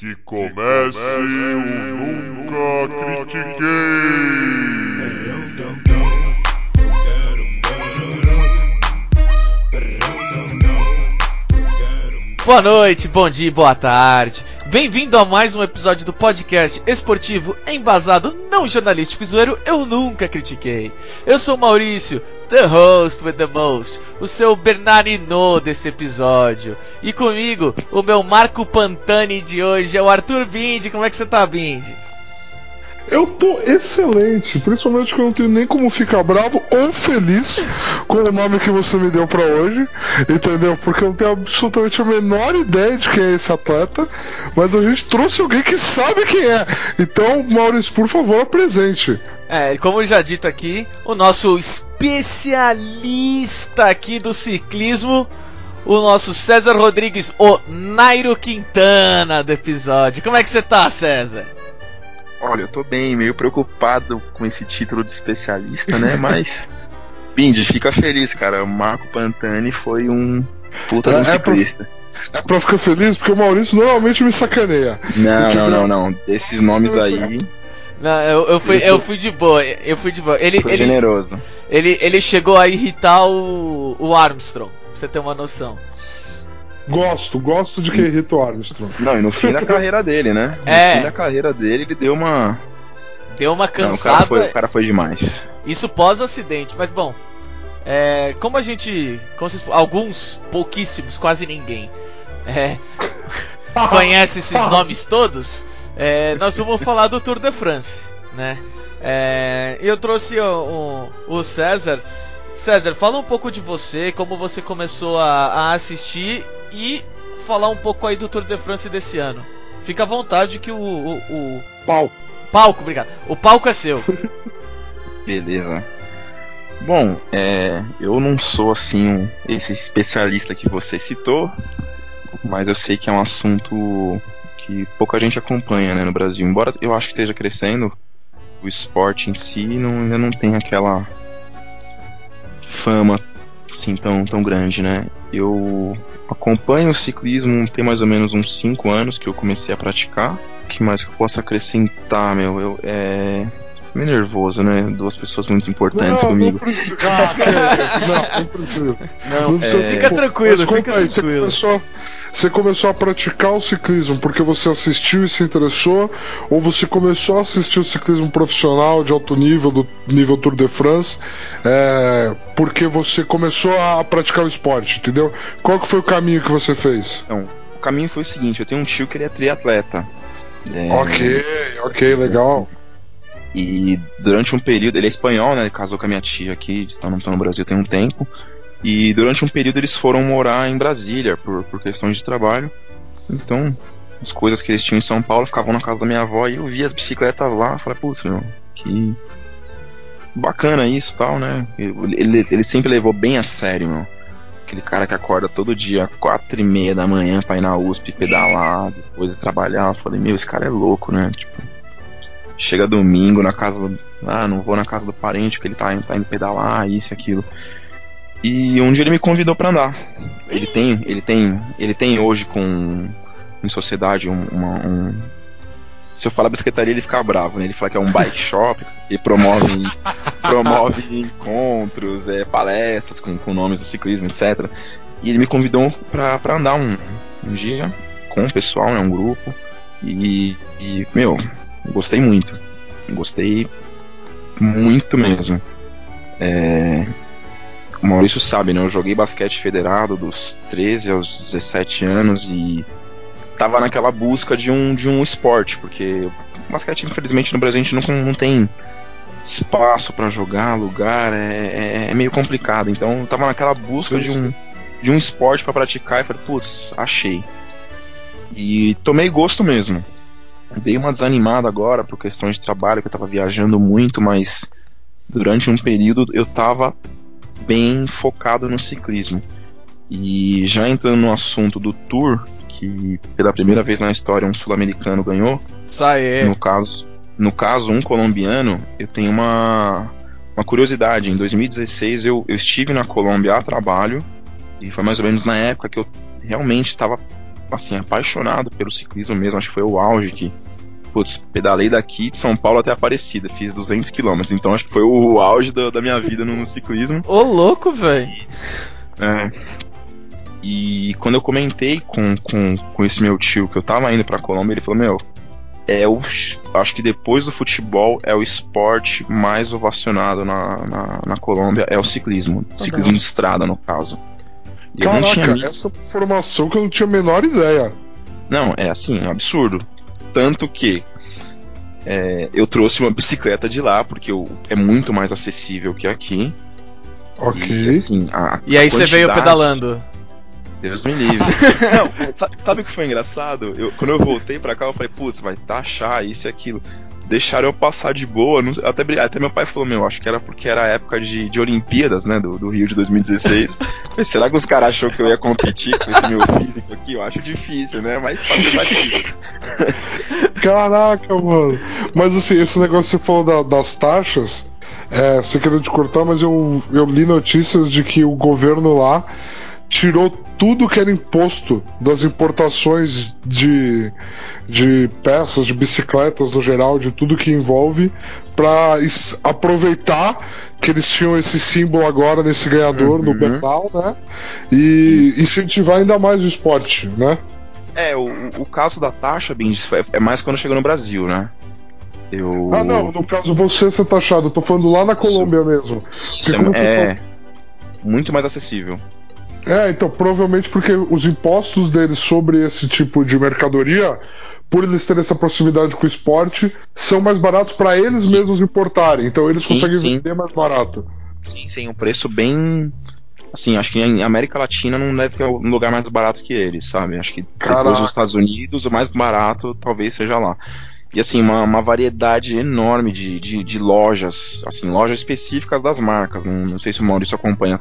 Que comece o Nunca Critiquei! Boa noite, bom dia, boa tarde. Bem-vindo a mais um episódio do podcast esportivo embasado não jornalístico e zoeiro Eu Nunca Critiquei. Eu sou o Maurício, the host with the most, o seu Bernardino desse episódio. E comigo, o meu Marco Pantani de hoje é o Arthur Bindi. Como é que você tá, Bindi? Eu tô excelente, principalmente que eu não tenho nem como ficar bravo ou feliz com o nome que você me deu para hoje, entendeu? Porque eu não tenho absolutamente a menor ideia de quem é esse atleta, mas a gente trouxe alguém que sabe quem é. Então, Maurício, por favor, apresente. É, como já dito aqui, o nosso especialista aqui do ciclismo, o nosso César Rodrigues, o Nairo Quintana do episódio. Como é que você tá, César? Olha, eu tô bem, meio preocupado com esse título de especialista, né? Mas. Bindi, fica feliz, cara. O Marco Pantani foi um puta É, de um é pra- ciclista. É pra ficar feliz porque o Maurício normalmente me sacaneia. Não, não, não, não. Desses nomes aí, Não, eu, eu fui, eu fui de boa, eu fui de boa. Ele, foi ele, generoso. ele, ele chegou a irritar o, o Armstrong, pra você ter uma noção. Gosto, gosto de quem irrita o Armstrong. Não, e no fim da carreira dele, né? No É. fim da carreira dele, ele deu uma. Deu uma Não, o, cara cansada, foi, o cara foi demais. isso pós-acidente, mas bom. É, como a gente. Como vocês, alguns, pouquíssimos, quase ninguém. É, conhece esses nomes todos, é, nós vamos falar do Tour de France, né? É, eu trouxe o, o- o César. César, fala um pouco de você, como você começou a, a assistir e falar um pouco aí do Tour de France desse ano. Fica à vontade que o, o, o Pau. palco, obrigado. O palco é seu. Beleza. Bom, é, eu não sou assim um- esse especialista que você citou, mas eu sei que é um assunto que pouca gente acompanha né, no Brasil. Embora eu acho que esteja crescendo, o esporte em si não, ainda não tem aquela fama assim tão, tão grande, né? Eu acompanho o ciclismo tem mais ou menos uns 5 anos que eu comecei a praticar. O que mais que eu posso acrescentar, meu? Eu, é, meio nervoso, né? Duas pessoas muito importantes não, comigo. Não precisa. Ah? Não, não precisa. Não, precisa. é, Fica tranquilo, Mas fica Você tranquilo. começou, você começou a praticar o ciclismo porque você assistiu e se interessou? Ou você começou a assistir o ciclismo profissional de alto nível, do nível Tour de France, é, porque você começou a praticar o esporte, entendeu? Qual que foi o caminho que você fez? Então, o caminho foi o seguinte: eu tenho um tio que ele é triatleta. É, Ok, ok, legal. E durante um período, ele é espanhol, né? Ele casou com a minha tia aqui, estão no Brasil tem um tempo. E durante um período eles foram morar em Brasília por, por questões de trabalho. Então, as coisas que eles tinham em São Paulo ficavam na casa da minha avó e eu via as bicicletas lá. Falei, putz, meu, que bacana isso tal, né? Ele, ele sempre levou bem a sério, meu. Aquele cara que acorda todo dia, quatro e meia da manhã pra ir na USP pedalar, depois ir trabalhar. Eu falei, meu, esse cara é louco, né? Tipo, chega domingo na casa ah, não vou na casa do parente porque ele tá, tá indo pedalar, isso e aquilo. E um dia ele me convidou pra andar. Ele tem, ele tem, ele tem hoje com em sociedade um, uma- um- se eu falar bicicletaria ele fica bravo, né? Ele fala que é um bike shop, ele promove promove encontros, é, palestras com, com nomes do ciclismo, etc. E ele me convidou pra andar um, um dia com o pessoal, né, um grupo. E, e, meu, gostei muito. Gostei muito mesmo. É, o Maurício sabe, né? Eu joguei basquete federado dos 13 aos 17 anos e tava naquela busca de um, de um esporte, porque basquete, infelizmente, no Brasil a gente não, não tem espaço pra jogar, lugar, é, é- é meio complicado. Então eu tava naquela busca de um, de um esporte pra praticar e falei, putz, achei. E tomei gosto mesmo. Dei uma desanimada agora por questões de trabalho, que eu tava viajando muito, mas durante um período eu tava bem focado no ciclismo. E já entrando no assunto do Tour, que pela primeira vez na história um sul-americano ganhou, Isso aí. no caso, no caso um colombiano, eu tenho uma, uma curiosidade. Em 2016 eu, eu estive na Colômbia a trabalho e foi mais ou menos na época que eu realmente estava assim, apaixonado pelo ciclismo mesmo. Acho que foi o auge que. Putz, pedalei daqui de São Paulo até Aparecida, fiz 200 km, então acho que foi o auge da, da minha vida no, no ciclismo. Ô, louco, velho. É. E quando eu comentei com, com, com esse meu tio que eu tava indo pra Colômbia, ele falou: Meu, é o, acho que depois do futebol é o esporte mais ovacionado na, na, na Colômbia, é o ciclismo. Ciclismo de estrada, no caso. E Caraca, essa informação que eu não tinha a menor ideia. Não, é assim, é um absurdo. Tanto que é, eu trouxe uma bicicleta de lá, porque eu, é muito mais acessível que aqui. Ok. E, assim, a, e aí você veio pedalando? Deus me livre. Não, sabe o que foi engraçado? Eu, quando eu voltei pra cá, eu falei, putz, vai taxar isso e aquilo. Deixaram eu passar de boa. Não, até, até meu pai falou, meu, acho que era porque era a época de, de Olimpíadas, né? Do, do Rio de 2016. falei, será que os caras achou que eu ia competir com esse meu físico aqui? Eu acho difícil, né? Mas Caraca, mano. Mas assim, esse negócio que você falou da, das taxas, é, você querendo te cortar, mas eu, eu li notícias de que o governo lá tirou tudo que era imposto das importações de, de peças, de bicicletas no geral, de tudo que envolve, para aproveitar que eles tinham esse símbolo agora nesse ganhador uhum. no Bernal, né? E incentivar ainda mais o esporte, né? É, o, o caso da taxa, Bindes, é mais quando chegou no Brasil, né? Eu... Ah, não, no caso você ser taxado, eu tô falando lá na Colômbia Isso. mesmo. Isso é, é muito mais acessível. É, então, provavelmente porque os impostos deles sobre esse tipo de mercadoria, por eles terem essa proximidade com o esporte, são mais baratos para eles sim. mesmos importarem. Então eles sim, conseguem sim. vender mais barato. Sim, sim, um preço bem. Assim, acho que em América Latina não deve ter um lugar mais barato que eles, sabe? Acho que Caraca. depois dos Estados Unidos, o mais barato talvez seja lá. E assim, uma, uma variedade enorme de, de, de, lojas, assim, lojas específicas das marcas. Não, não sei se o Maurício acompanha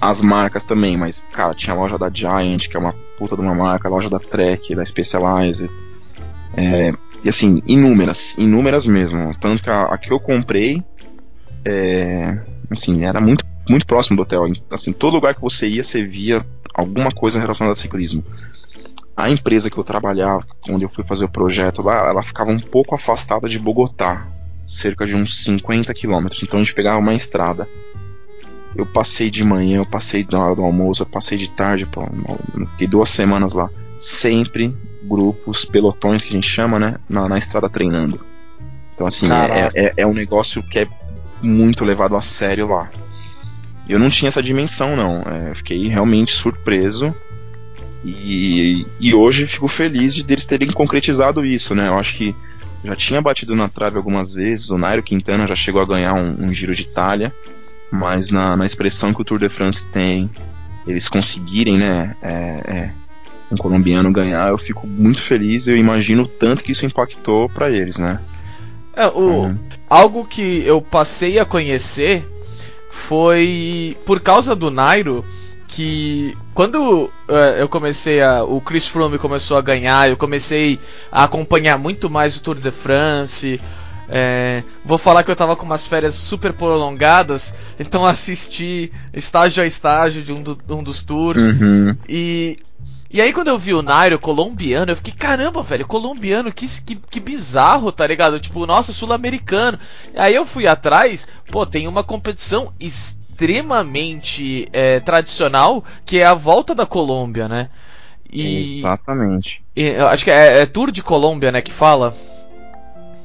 as marcas também, mas, cara, tinha a loja da Giant, que é uma puta de uma marca, a loja da Trek, da Specialized. É, e assim, inúmeras, inúmeras mesmo. Tanto que a, a que eu comprei, é, assim, era muito, muito próximo do hotel. Assim, todo lugar que você ia, você via alguma coisa relacionada a ciclismo. A empresa que eu trabalhava, onde eu fui fazer o projeto lá, ela ficava um pouco afastada de Bogotá, cerca de uns 50 quilômetros. Então a gente pegava uma estrada eu passei de manhã, eu passei na hora do almoço, eu passei de tarde, pô, fiquei duas semanas lá. Sempre grupos, pelotões que a gente chama, né? Na, na estrada treinando. Então, assim, é, é, é, um negócio que é muito levado a sério lá. Eu não tinha essa dimensão, não. É, fiquei realmente surpreso. E, e hoje fico feliz de eles terem concretizado isso, né? Eu acho que já tinha batido na trave algumas vezes. O Nairo Quintana já chegou a ganhar um, um Giro de Itália mas na, na expressão que o Tour de France tem, eles conseguirem, né, é, é, um colombiano ganhar, eu fico muito feliz. Eu imagino o tanto que isso impactou para eles, né? É, o, uhum. Algo que eu passei a conhecer foi por causa do Nairo que quando uh, eu comecei a. O Chris Froome começou a ganhar, eu comecei a acompanhar muito mais o Tour de France. É, vou falar que eu tava com umas férias super prolongadas, então assisti estágio a estágio de um, do, um dos tours. Uhum. E, e aí quando eu vi o Nairo colombiano, eu fiquei, caramba, velho, colombiano, que, que, que bizarro, tá ligado? Tipo, nossa, sul-americano. Aí eu fui atrás, pô, tem uma competição extremamente é, tradicional, que é a volta da Colômbia, né? E, Exatamente. E, acho que é, é Tour de Colômbia, né, que fala.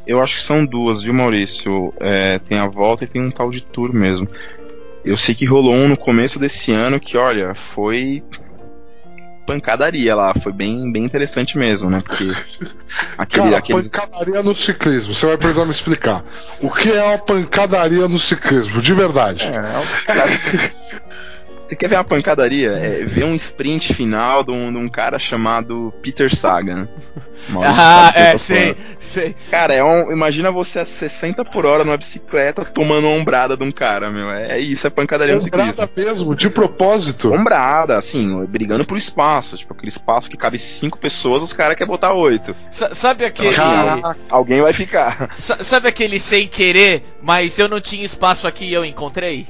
Eu acho que são duas, viu, Maurício? É, tem a volta e tem um tal de tour mesmo. Eu sei que rolou um no começo desse ano que, olha, foi pancadaria lá, foi bem, bem interessante mesmo, né? Porque aquele, Cara, aquele... pancadaria no ciclismo, você vai precisar me explicar. O que é uma pancadaria no ciclismo, de verdade? É, é um... cara, você quer ver uma pancadaria? É ver um sprint final de um, de um cara chamado Peter Sagan. ah, é, sei, sei. Cara, é um, imagina você a 60 por hora numa bicicleta tomando uma ombrada de um cara, meu. É, é isso, é pancadaria ombrada no ciclismo. Ombrada mesmo, de propósito. Ombrada, assim, brigando por espaço. Tipo, aquele espaço que cabe 5 pessoas, os caras querem botar 8. Sabe aquele. Então, alguém vai ficar. sabe aquele sem querer, mas eu não tinha espaço aqui e eu encontrei?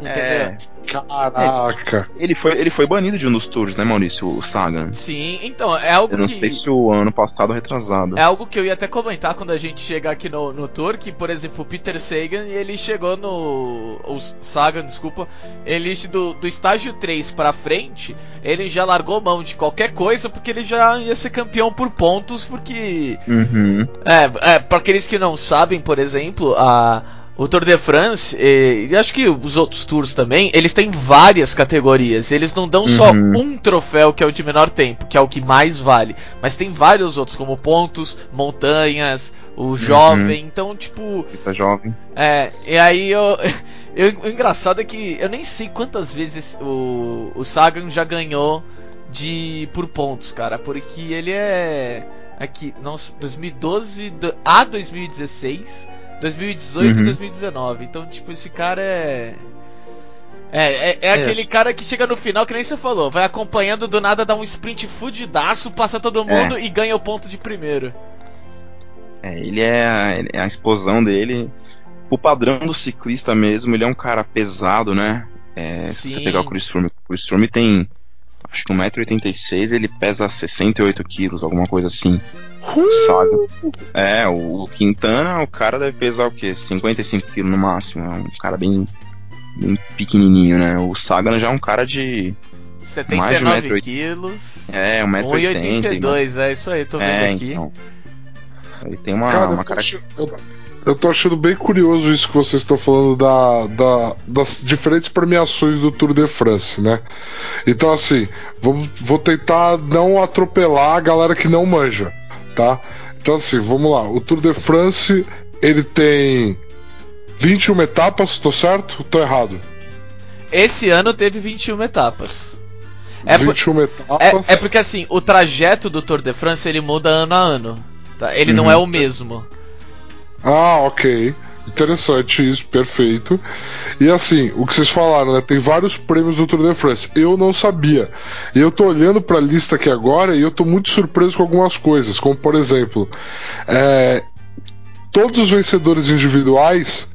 Entendeu? É. Caraca. Ele foi, ele foi banido de um dos tours, né, Maurício? O Sagan. Sim, então, é algo Eu não que. sei se o ano passado ou retrasado. É algo que eu ia até comentar quando a gente chegar aqui no, no tour, que, por exemplo, o Peter Sagan, ele chegou no... O Sagan, desculpa, ele do, do estágio 3 pra frente, ele já largou mão de qualquer coisa, porque ele já ia ser campeão por pontos, porque... Uhum. É, é pra aqueles que não sabem, por exemplo, a... O Tour de France, e acho que os outros tours também, eles têm várias categorias. Eles não dão só Uhum. um troféu que é o de menor tempo, que é o que mais vale. Mas tem vários outros, como pontos, montanhas, o jovem. Então, tipo, Tá jovem. é, e aí eu, eu- O engraçado é que eu nem sei quantas vezes o, o Sagan já ganhou de por pontos, cara. Porque ele é. Aqui, nossa, 2012 do- a 2016, 2018 e Uhum. 2019. Então, tipo, esse cara é. É, é, é É. aquele cara que chega no final, que nem você falou, vai acompanhando do nada, dá um sprint fudidaço, passa todo mundo e ganha o ponto de primeiro. É, ele é, ele é a explosão dele. O padrão do ciclista mesmo, ele é um cara pesado, né? É, se você pegar o Chris Froome, o Chris Froome tem acho que 1,86m, ele pesa 68 quilos, alguma coisa assim. O Saga. É, o, o Quintana, o cara deve pesar o quê? 55 quilos no máximo. É um cara bem, bem pequenininho, né? O Sagan já é um cara de. Mais de 79 1,80m. quilos. É, 1,80m. 1,82, é isso aí, tô vendo É, aqui. então. Ele tem uma, Cara, uma eu, tô cara. achando, eu, eu tô achando bem curioso isso que vocês estão falando da, da- das diferentes premiações do Tour de France, né? Então, assim, vou, vou tentar não atropelar a galera que não manja, tá? Então, assim, vamos lá. O Tour de France, ele tem 21 etapas, tô certo? Tô errado. Esse ano teve 21 etapas. É, por- 21 etapas. é, é porque assim, o trajeto do Tour de France ele muda ano a ano. Tá? Ele não Uhum. é o mesmo. Ah, ok. Interessante isso, perfeito. E assim, o que vocês falaram, né? Tem vários prêmios do Tour de France. Eu não sabia. E eu tô olhando pra lista aqui agora e eu tô muito surpreso com algumas coisas. Como por exemplo, é, todos os vencedores individuais,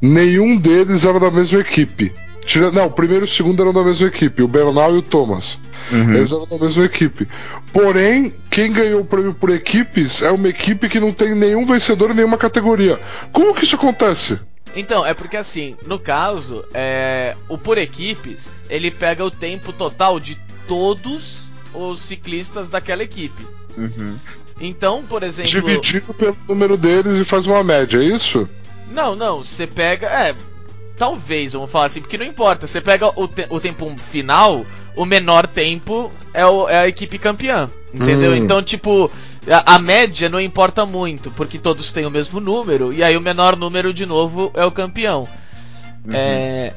nenhum deles era da mesma equipe. Tira- não, o primeiro e o segundo eram da mesma equipe, o Bernal e o Thomas. Uhum. Eles eram da mesma equipe. Porém, quem ganhou o prêmio por equipes é uma equipe que não tem nenhum vencedor em nenhuma categoria. Como que isso acontece? Então, é porque assim, no caso, é, o por equipes, ele pega o tempo total de todos os ciclistas daquela equipe. Uhum. Então, por exemplo. Dividido pelo número deles e faz uma média, é isso? Não, não, você pega. É. Talvez, vamos falar assim, porque não importa. Você pega o, te- o tempo final, o menor tempo é, o- é a equipe campeã. Entendeu? Hum. Então, tipo, a, a média não importa muito, porque todos têm o mesmo número, e aí o menor número, de novo, é o campeão. É.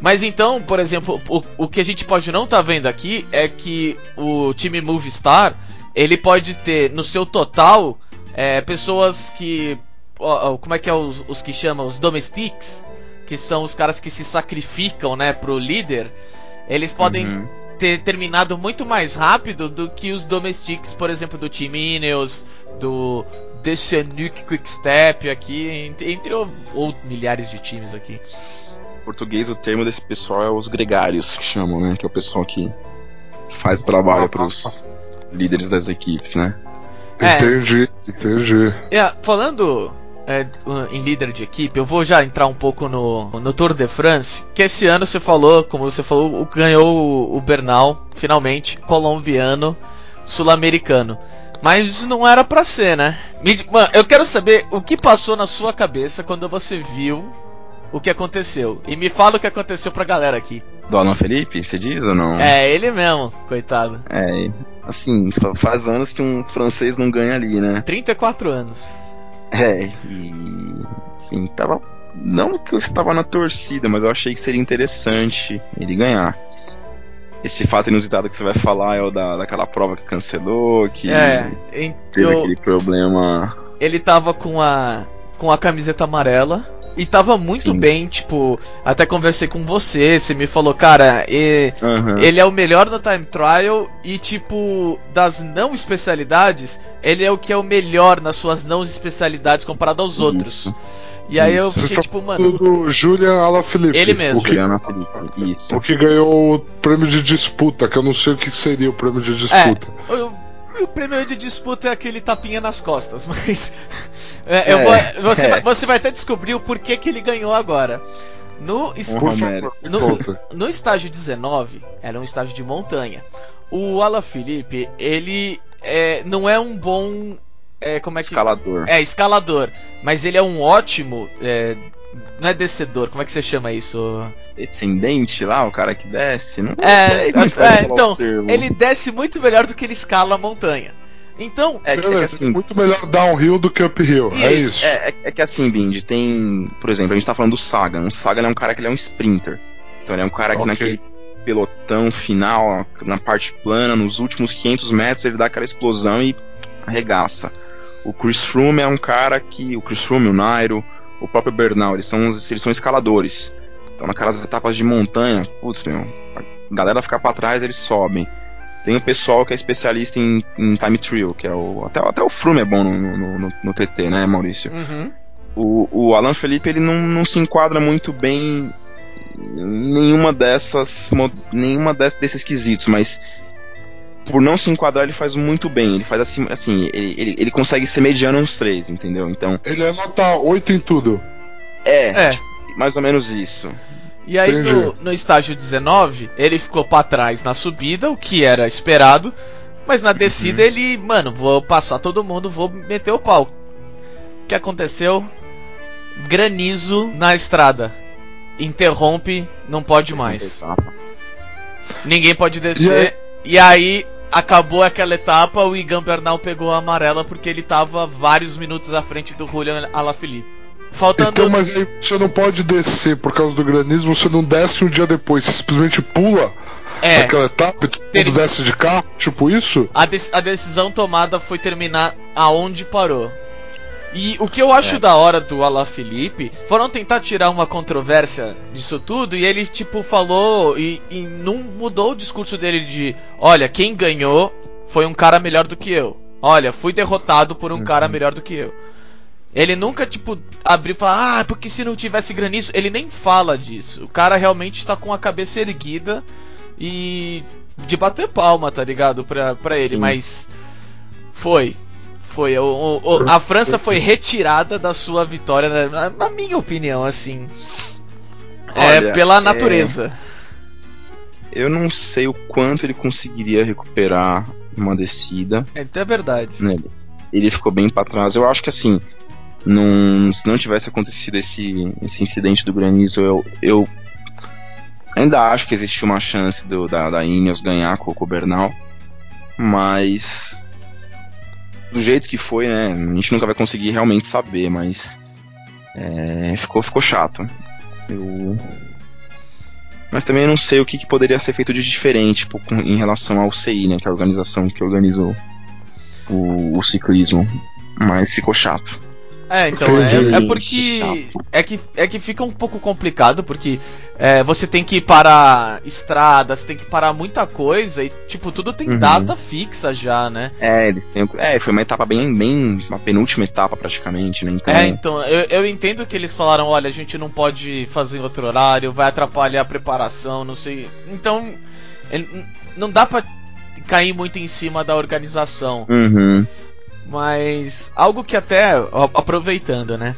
Mas então, por exemplo, o, o que a gente pode não estar vendo aqui é que o time Movistar ele pode ter no seu total é, pessoas que. ó, ó, como é que é os, os que chamam? Os domestics, que são os caras que se sacrificam né, pro líder. Eles podem Uhum. Ter terminado muito mais rápido do que os domestics, por exemplo, do Team Ineos, do Deschanuk Quickstep aqui, entre, entre ou, ou milhares de times aqui. Em português, o termo desse pessoal é os gregários, que chamam, né? Que é o pessoal que faz o trabalho pros líderes das equipes, né? É. Entendi, entendi. É, falando é, em líder de equipe, eu vou já entrar um pouco no, no Tour de France, que esse ano você falou, como você falou, ganhou o, Bernal, finalmente, colombiano, sul-americano. Mas não era pra ser, né? Mano, eu quero saber o que passou na sua cabeça quando você viu o que aconteceu. E me fala o que aconteceu pra galera aqui. Do Alan Felipe, você diz ou não? É, ele mesmo, coitado. É, assim, fa- faz anos que um francês não ganha ali, né? 34 anos. É, e. Assim, tava. Não que eu estava na torcida, mas eu achei que seria interessante ele ganhar. Esse fato inusitado que você vai falar é o da, daquela prova que cancelou, que É, em- teve eu- aquele problema. ele tava com a com a camiseta amarela e tava muito Sim. bem, tipo, até conversei com você, você me falou, cara, e- Aham. ele é o melhor no time trial e tipo, das não especialidades, ele é o que é o melhor nas suas não especialidades comparado aos Isso. outros. E aí eu fiquei estão tipo, mano, do Julian Alaphilippe. Ele mesmo. O que. Isso. o que ganhou o prêmio de disputa, que eu não sei o que seria o prêmio de disputa. o, o prêmio de disputa é aquele tapinha nas costas, mas é, É, vou- você, é. vai, você vai até descobrir o porquê que ele ganhou agora. No, Um me No- no estágio 19, era um estágio de montanha. O Alaphilippe, ele é, não é um bom. É, como é que. Escalador. É, escalador. Mas ele é um ótimo. é, não é descedor, como é que você chama isso? Descendente lá, o cara que desce. Não É, sei como é, que é, então. Ele desce muito melhor do que ele escala a montanha. Então, É, que- é que assim, muito melhor downhill do que uphill. É Isso, isso. É, é, é que assim, Bindi, tem. Por exemplo, a gente tá falando do Sagan. O Sagan é um cara que ele é um sprinter. Então ele é um cara que Ok. naquele pelotão final, na parte plana, nos últimos 500 metros, ele dá aquela explosão e arregaça. O Chris Froome é um cara que. O Chris Froome, o Nairo, o próprio Bernal, eles são, eles são escaladores. Então naquelas etapas de montanha, putz, meu, a galera ficar pra trás, eles sobem. Tem o pessoal que é especialista em, em time trial, que é o. Até, até o Froome é bom no, no, no, no TT, né, Maurício? uhum, O, o Alan Felipe ele não, não se enquadra muito bem em nenhuma dessas nenhuma des- desses quesitos, mas por não se enquadrar ele faz muito bem. Ele faz assim, assim ele, ele, ele consegue ser mediano nos três, entendeu? Então Ele é nota 8 em tudo. é, É. tipo, mais ou menos isso. E aí no, no estágio 19, ele ficou pra trás na subida, o que era esperado. Mas na descida ele, mano, vou passar todo mundo, vou meter o pau. O que aconteceu? Granizo na estrada. Interrompe, não pode mais. Ninguém pode descer. E aí acabou aquela etapa, o Igan Bernal pegou a amarela porque ele tava vários minutos à frente do Julian Alaphilippe. Faltando Então, mas aí você não pode descer por causa do granismo, você não desce um dia depois, você simplesmente pula é, aquela etapa e todo Ter- desce de carro, tipo isso? a, dec- a decisão tomada foi terminar aonde parou. E o que eu acho É. da hora do Alaphilippe foram tentar tirar uma controvérsia disso tudo e ele tipo falou e, e não mudou o discurso dele de olha, quem ganhou foi um cara melhor do que eu. Olha, fui derrotado por um cara melhor do que eu. Ele nunca, tipo, abriu e falou, ah, porque se não tivesse granizo. Ele nem fala disso. O cara realmente tá com a cabeça erguida e de bater palma, tá ligado? Pra, pra ele, Sim. mas foi. Foi. O, o- a França foi retirada da sua vitória, né? na, na minha opinião, assim. é, Olha, pela é- natureza. Eu não sei o quanto ele conseguiria recuperar uma descida. É, é verdade. né? Ele ficou bem pra trás. Eu acho que assim, não, se não tivesse acontecido esse, esse incidente do granizo, eu, eu ainda acho que existe uma chance do, da, da Ineos ganhar com, com o Bernal. Mas do jeito que foi, né? A gente nunca vai conseguir realmente saber, mas é, ficou, ficou chato. Eu... Mas também eu não sei o que, que poderia ser feito de diferente tipo, com- em relação ao CI, né? Que é a organização que organizou o, o ciclismo. Mas ficou chato. É, então, é, é porque. É que, é que fica um pouco complicado, porque é, você tem que parar estradas, tem que parar muita coisa, e, tipo, tudo tem Uhum. data fixa já, né? É, é, foi uma etapa bem, bem. Uma penúltima etapa praticamente, né? Então, É, então, eu, eu entendo que eles falaram, olha, a gente não pode fazer em outro horário, vai atrapalhar a preparação, não sei. Então, ele- não dá pra cair muito em cima da organização. Uhum. Mas algo que até aproveitando, né?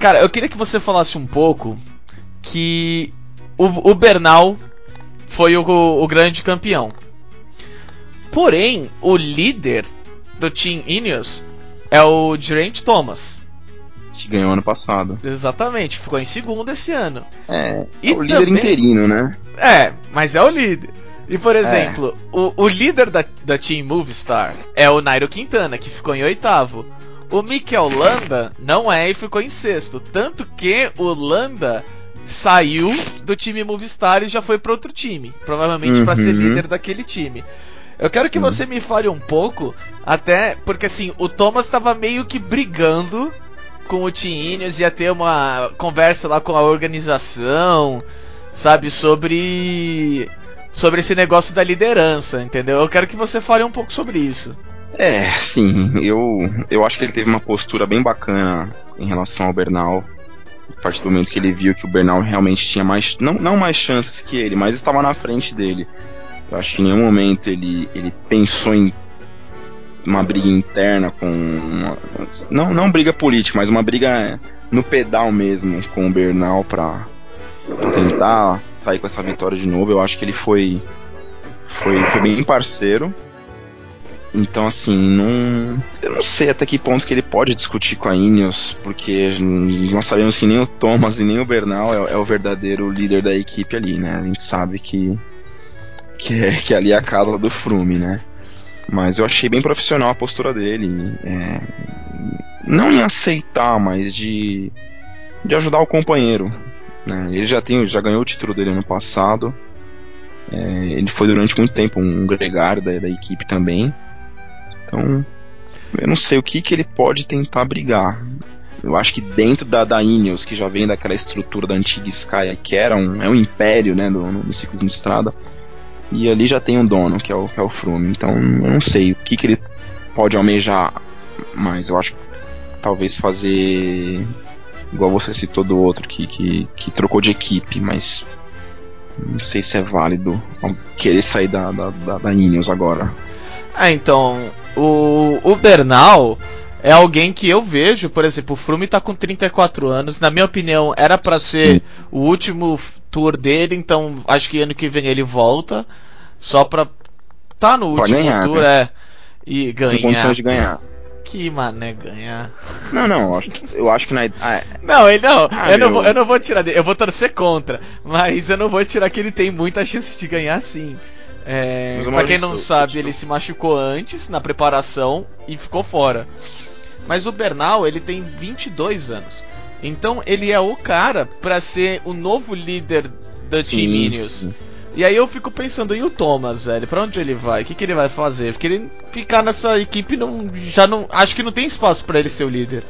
Cara, eu queria que você falasse um pouco que o, o Bernal foi o, o grande campeão. Porém, o líder do Team Ineos é o Geraint Thomas. Que ganhou ano passado. Exatamente, ficou em segundo esse ano. É, E é o líder também- interino, né? É, mas é o líder. E por exemplo, o, o líder da, da Team Movistar é o Nairo Quintana, que ficou em oitavo. O Mikel Landa não é e ficou em sexto. Tanto que o Landa saiu do time Movistar e já foi para outro time. Provavelmente para ser Uhum. líder daquele time. Eu quero que você me fale um pouco, até porque assim, o Thomas estava meio que brigando com o Team Ineos, ia ter uma conversa lá com a organização, sabe, sobre sobre esse negócio da liderança, entendeu? Eu quero que você fale um pouco sobre isso. É, sim, eu, eu acho que ele teve uma postura bem bacana em relação ao Bernal. A partir do momento que ele viu que o Bernal realmente tinha mais. Não, não mais chances que ele, mas estava na frente dele. Eu acho que em nenhum momento ele, ele pensou em uma briga interna com. Uma, não, não briga política, mas uma briga no pedal mesmo com o Bernal pra tentar sair com essa vitória de novo. Eu acho que ele foi. Foi, foi bem parceiro. Então, assim, não. Eu não sei até que ponto que ele pode discutir com a Ineos, porque nós sabemos que nem o Thomas e nem o Bernal é, é o verdadeiro líder da equipe ali, né? A gente sabe que. Que, é, que ali é a casa do Frume, né? Mas eu achei bem profissional a postura dele. É, não em aceitar, mas de, de ajudar o companheiro. Né? Ele já, tem, já ganhou o título dele ano passado. É, ele foi durante muito tempo um gregário da, da equipe também. Então, eu não sei o que, que ele pode tentar brigar. Eu acho que dentro da, da Ineos, que já vem daquela estrutura da antiga Sky, que era um, é um império né, do, do ciclismo de estrada, e ali já tem um dono, que é o, que é o Froome. Então, eu não sei o que, que ele pode almejar mais. Eu acho que talvez fazer igual você citou do outro que, que, que trocou de equipe, mas não sei se é válido querer sair da, da, da, da Ineos agora. Ah, então, o, o Bernal é alguém que eu vejo, por exemplo, o Froome tá com 34 anos, na minha opinião, era para ser o último tour dele, então acho que ano que vem ele volta, só pra tá no último ganhar, tour, né? é, e Tem condições ganhar. de ganhar. Que mané ganhar. Não, não, eu acho, eu acho que na. Ah, é. Não, ele não, Ah, eu, não vou, eu não vou tirar dele, eu vou torcer contra, mas eu não vou tirar que ele tem muita chance de ganhar sim. É, pra quem imagino- não eu- sabe, eu- ele se machucou antes na preparação e ficou fora. Mas o Bernal, ele tem 22 anos. Então ele é o cara pra ser o novo líder da Team Ineos. E aí eu fico pensando, e o Thomas, velho? Pra onde ele vai? O que, que ele vai fazer? Porque ele ficar nessa equipe não, já não. Acho que não tem espaço pra ele ser o líder.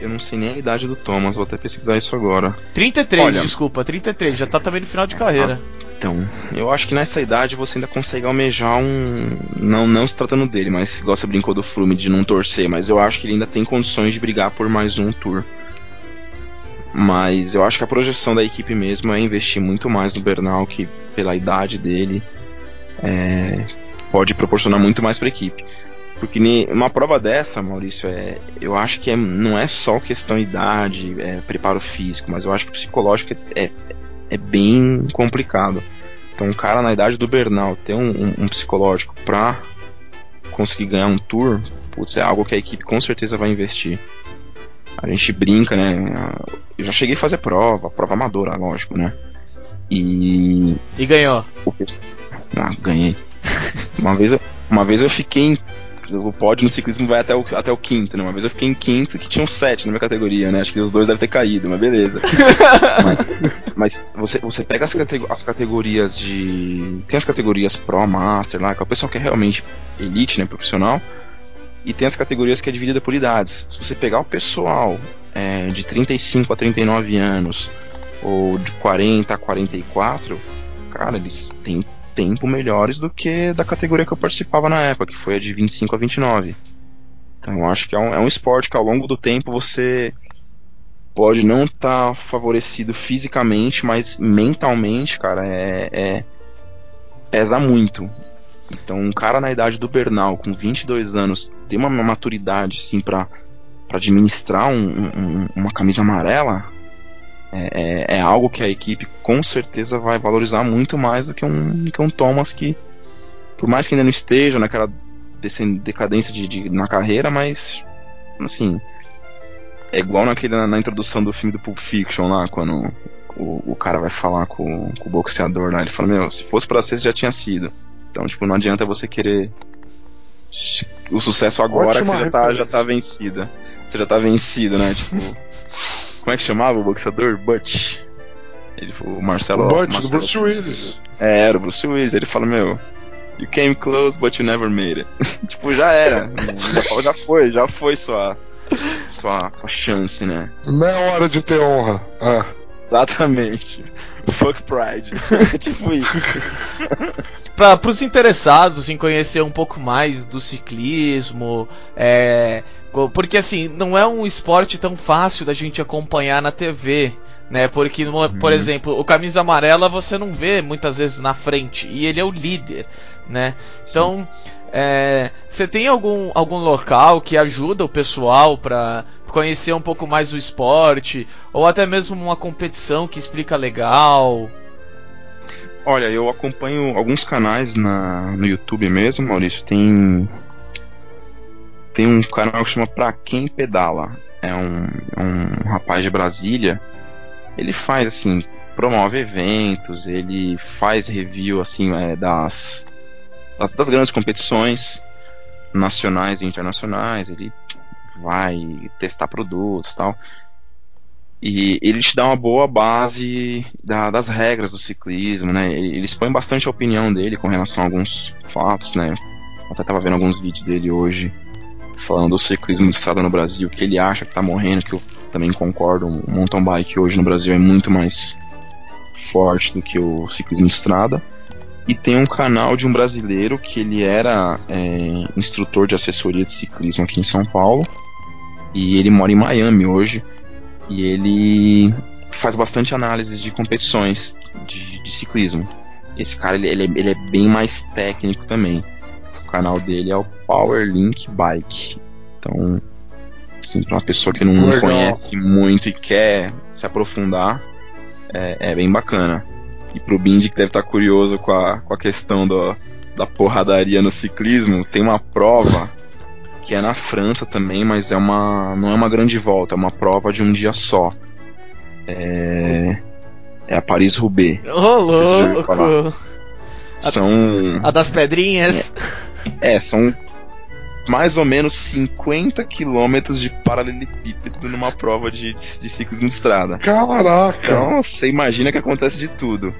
Eu não sei nem a idade do Thomas, vou até pesquisar isso agora. 33, Olha- desculpa, 33, já tá também no final de carreira. Então, eu acho que nessa idade você ainda consegue almejar um. Não, não se tratando dele, mas igual você brincou do Flume de não torcer, mas eu acho que ele ainda tem condições de brigar por mais um tour. Mas eu acho que a projeção da equipe mesmo é investir muito mais no Bernal, que pela idade dele é, pode proporcionar muito mais para a equipe. Porque uma prova dessa, Maurício, é, eu acho que é, não é só questão idade, é, preparo físico, mas eu acho que o psicológico é, é, é bem complicado. Então, um cara na idade do Bernal ter um, um- um psicológico pra conseguir ganhar um tour, putz, é algo que a equipe com certeza vai investir. A gente brinca, né? Eu já cheguei a fazer prova, prova amadora, lógico, né? E. E ganhou. Ah, ganhei. Uma vez, eu- uma vez eu fiquei em. O pódio no ciclismo vai até o, até o quinto, né? Uma vez eu fiquei em quinto que tinham sete na minha categoria, né? Acho que os dois devem ter caído, mas beleza. mas mas você, você pega as, as categorias de. Tem as categorias Pro, Master lá, que é o pessoal que é realmente elite, né? Profissional. E tem as categorias que é dividida por idades. Se você pegar o pessoal é, de 35 a 39 anos, ou de 40 a 44, cara, eles têm tempo melhores do que da categoria que eu participava na época, que foi a de 25 a 29. Então eu acho que é um, é um esporte que ao longo do tempo você pode não estar favorecido fisicamente, mas mentalmente, cara, é, é- pesa muito. Então um cara na idade do Bernal, com 22 anos, ter uma maturidade assim pra administrar um- um- uma camisa amarela, é, é- é algo que a equipe com certeza vai valorizar muito mais do que um, que um Thomas que, por mais que ainda não esteja naquela decadência de, de- na carreira, mas assim é igual naquele, na, na introdução do filme do Pulp Fiction lá, quando o, o cara vai falar com, com o boxeador lá, ele fala, meu, se fosse pra ser, já tinha sido. Então, tipo, não adianta você querer o sucesso agora Ótima que você já tá, já tá vencida. Você já tá vencido, né? Tipo. Como é que chamava o boxeador? Butch. Ele foi o Marcelo. O Butch, do Marcelo- Bruce Willis. É, era o Bruce Willis. Ele fala, meu. You came close, but you never made it. tipo, já era. já, já foi, já foi sua, sua, sua chance, né? Não é hora de ter honra. Ah. Exatamente. Fuck Pride. tipo isso. Para os interessados em conhecer um pouco mais do ciclismo, é, Porque assim, não é um esporte tão fácil da gente acompanhar na TV, né? Porque, por Uhum. exemplo, o camisa amarela você não vê muitas vezes na frente e ele é o líder, né? Então, é, você tem algum, algum local que ajuda o pessoal para conhecer um pouco mais o esporte ou até mesmo uma competição que explica legal? Olha, eu acompanho alguns canais na, no YouTube mesmo, Maurício. Tem. Tem um canal que chama Pra Quem Pedala. É um, é um rapaz de Brasília. Ele faz assim, promove eventos, ele faz review assim é, das, das, das grandes competições nacionais e internacionais. Ele vai testar produtos tal. E ele te dá uma boa base da- das regras do ciclismo, né? Ele, ele expõe bastante a opinião dele com relação a alguns fatos, né? Até tava vendo alguns vídeos dele hoje falando do ciclismo de estrada no Brasil, que ele acha que tá morrendo, que eu também concordo. O mountain bike hoje no Brasil é muito mais forte do que o ciclismo de estrada. E tem um canal de um brasileiro que ele era é, instrutor de assessoria de ciclismo aqui em São Paulo. E ele mora em Miami hoje. E ele faz bastante análises de competições de, de ciclismo. Esse cara ele, ele é, ele é bem mais técnico também. O canal dele é o Powerlink Bike. Então, assim, para uma pessoa que não Legal. conhece muito e quer se aprofundar, é, é bem bacana. E pro Bindi que deve estar curioso com a, com a questão do, da porradaria no ciclismo, tem uma prova que é na França também, mas é uma não é uma grande volta, é uma prova de um dia só. É, é a. Ô, se já ouviu falar. louco! São A das pedrinhas. é, são mais ou menos 50 quilômetros de paralelepípedo numa prova de, de ciclismo de estrada. Caraca! Então você imagina que acontece de tudo.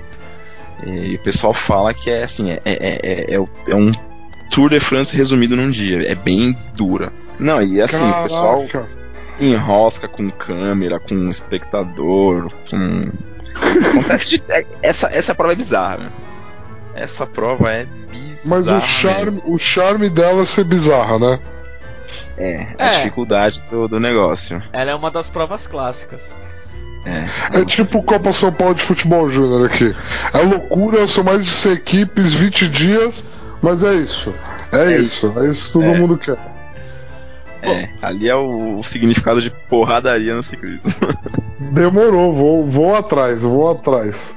E o pessoal fala que é assim, é, é, é, é, é um Tour de France resumido num dia. É bem dura. Não, e assim, o pessoal Caraca! enrosca com câmera, com espectador, com. Essa, essa prova é bizarra, meu. Essa prova é bizarra. Mas o charme, o charme dela é ser bizarra, né? É, a É. dificuldade do, do negócio. Ela é uma das provas clássicas. É. É tipo Copa São Paulo de Futebol Júnior aqui. É loucura, são mais de 100 equipes, 20 dias, mas é isso. É, É isso, é isso que todo É. mundo quer. É, ali é o, o significado de porradaria no ciclismo. Demorou, vou, vou atrás, vou atrás.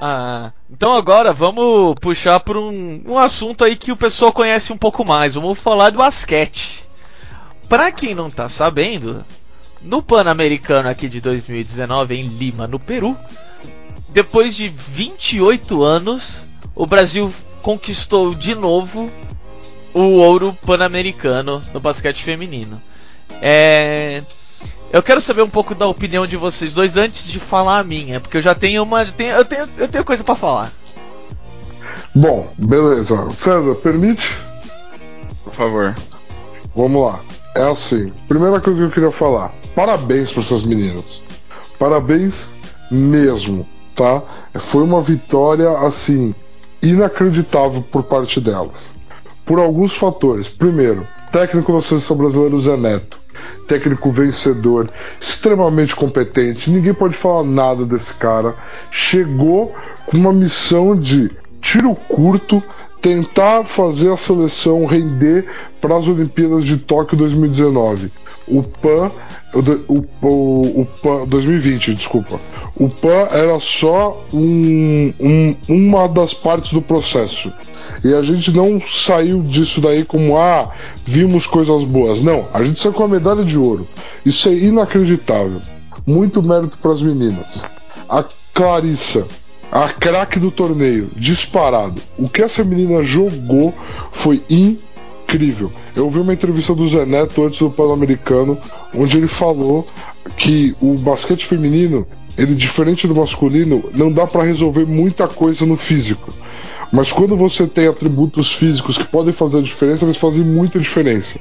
Ah, então agora vamos puxar por um, um assunto aí que o pessoal conhece um pouco mais. Vamos falar do basquete. Pra quem não tá sabendo, no Pan-Americano aqui de 2019 em Lima, no Peru, depois de 28 anos, o Brasil conquistou de novo o ouro pan-americano no basquete feminino. É, eu quero saber um pouco da opinião de vocês dois antes de falar a minha, porque eu já tenho uma, eu tenho, eu tenho, eu tenho coisa pra falar. Bom, beleza. César, permite? Por favor. Vamos lá. É assim, primeira coisa que eu queria falar. Parabéns para essas meninas. Parabéns mesmo, tá? Foi uma vitória assim inacreditável por parte delas. Por alguns fatores. Primeiro, técnico da seleção brasileira Zé Neto. Técnico vencedor, extremamente competente. Ninguém pode falar nada desse cara. Chegou com uma missão de tiro curto, tentar fazer a seleção render para as Olimpíadas de Tóquio 2019. O PAN, o, o, o PAN 2020, desculpa. O PAN era só um- um- uma das partes do processo. E a gente não saiu disso daí como, ah, vimos coisas boas. Não, a gente saiu com a medalha de ouro. Isso é inacreditável. Muito mérito para as meninas. A Clarissa, a craque do torneio, disparado. O que essa menina jogou foi incrível. Eu ouvi uma entrevista do Zé Neto antes do Pan-Americano, onde ele falou que o basquete feminino, ele diferente do masculino, não dá para resolver muita coisa no físico. Mas quando você tem atributos físicos que podem fazer a diferença, eles fazem muita diferença.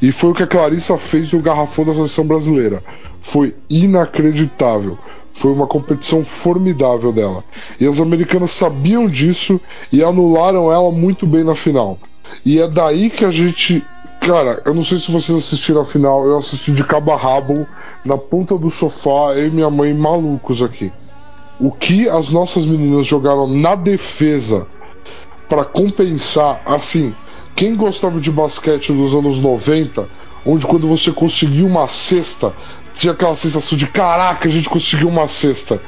E foi o que a Clarissa fez no garrafão da seleção brasileira. Foi inacreditável. Foi uma competição formidável dela. E as americanas sabiam disso e anularam ela muito bem na final. E é daí que a gente Cara, eu não sei se vocês assistiram a final, eu assisti de cabo a rabo, na ponta do sofá, eu e minha mãe malucos aqui. O que as nossas meninas jogaram na defesa para compensar, assim, quem gostava de basquete nos anos 90, onde quando você conseguia uma cesta, tinha aquela sensação de caraca, a gente conseguiu uma cesta.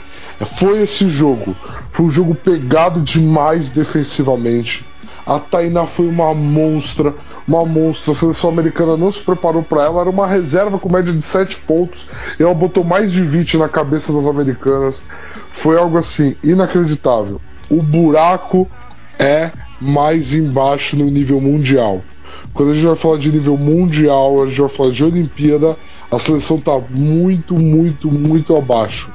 Foi esse jogo. Foi um jogo pegado demais defensivamente. A Tainá foi uma monstra, uma monstra. A seleção americana não se preparou para ela. Era uma reserva com média de 7 pontos. E ela botou mais de 20 na cabeça das americanas. Foi algo assim, inacreditável. O buraco é mais embaixo no nível mundial. Quando a gente vai falar de nível mundial, a gente vai falar de Olimpíada, a seleção está muito, muito, muito abaixo.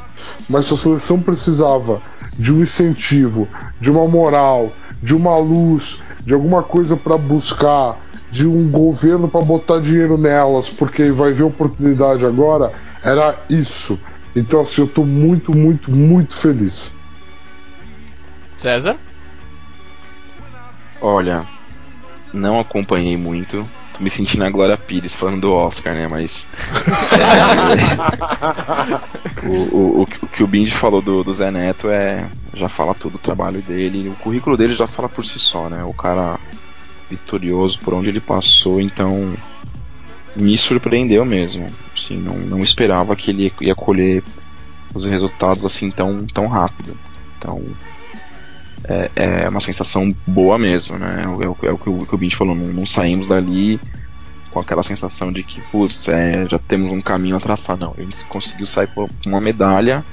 Mas se a seleção precisava de um incentivo, de uma moral, de uma luz, de alguma coisa para buscar, de um governo para botar dinheiro nelas, porque vai ver oportunidade agora, era isso. Então, assim, eu tô muito, muito, muito feliz. César? Olha, não acompanhei muito. Tô me sentindo a Glória Pires falando do Oscar, né? Mas. o, o, o, o, que o Bindi falou do, do Zé Neto é. Já fala tudo o trabalho dele. O currículo dele já fala por si só, né? O cara vitorioso por onde ele passou, então. Me surpreendeu mesmo. Assim, não, não esperava que ele ia colher os resultados assim tão, tão rápido. Então, é, é uma sensação boa mesmo, né? É, o, é o que o, que o Bint falou, não, não, saímos dali com aquela sensação de que, putz, é, já temos um caminho a traçar. Não, ele conseguiu sair com uma medalha.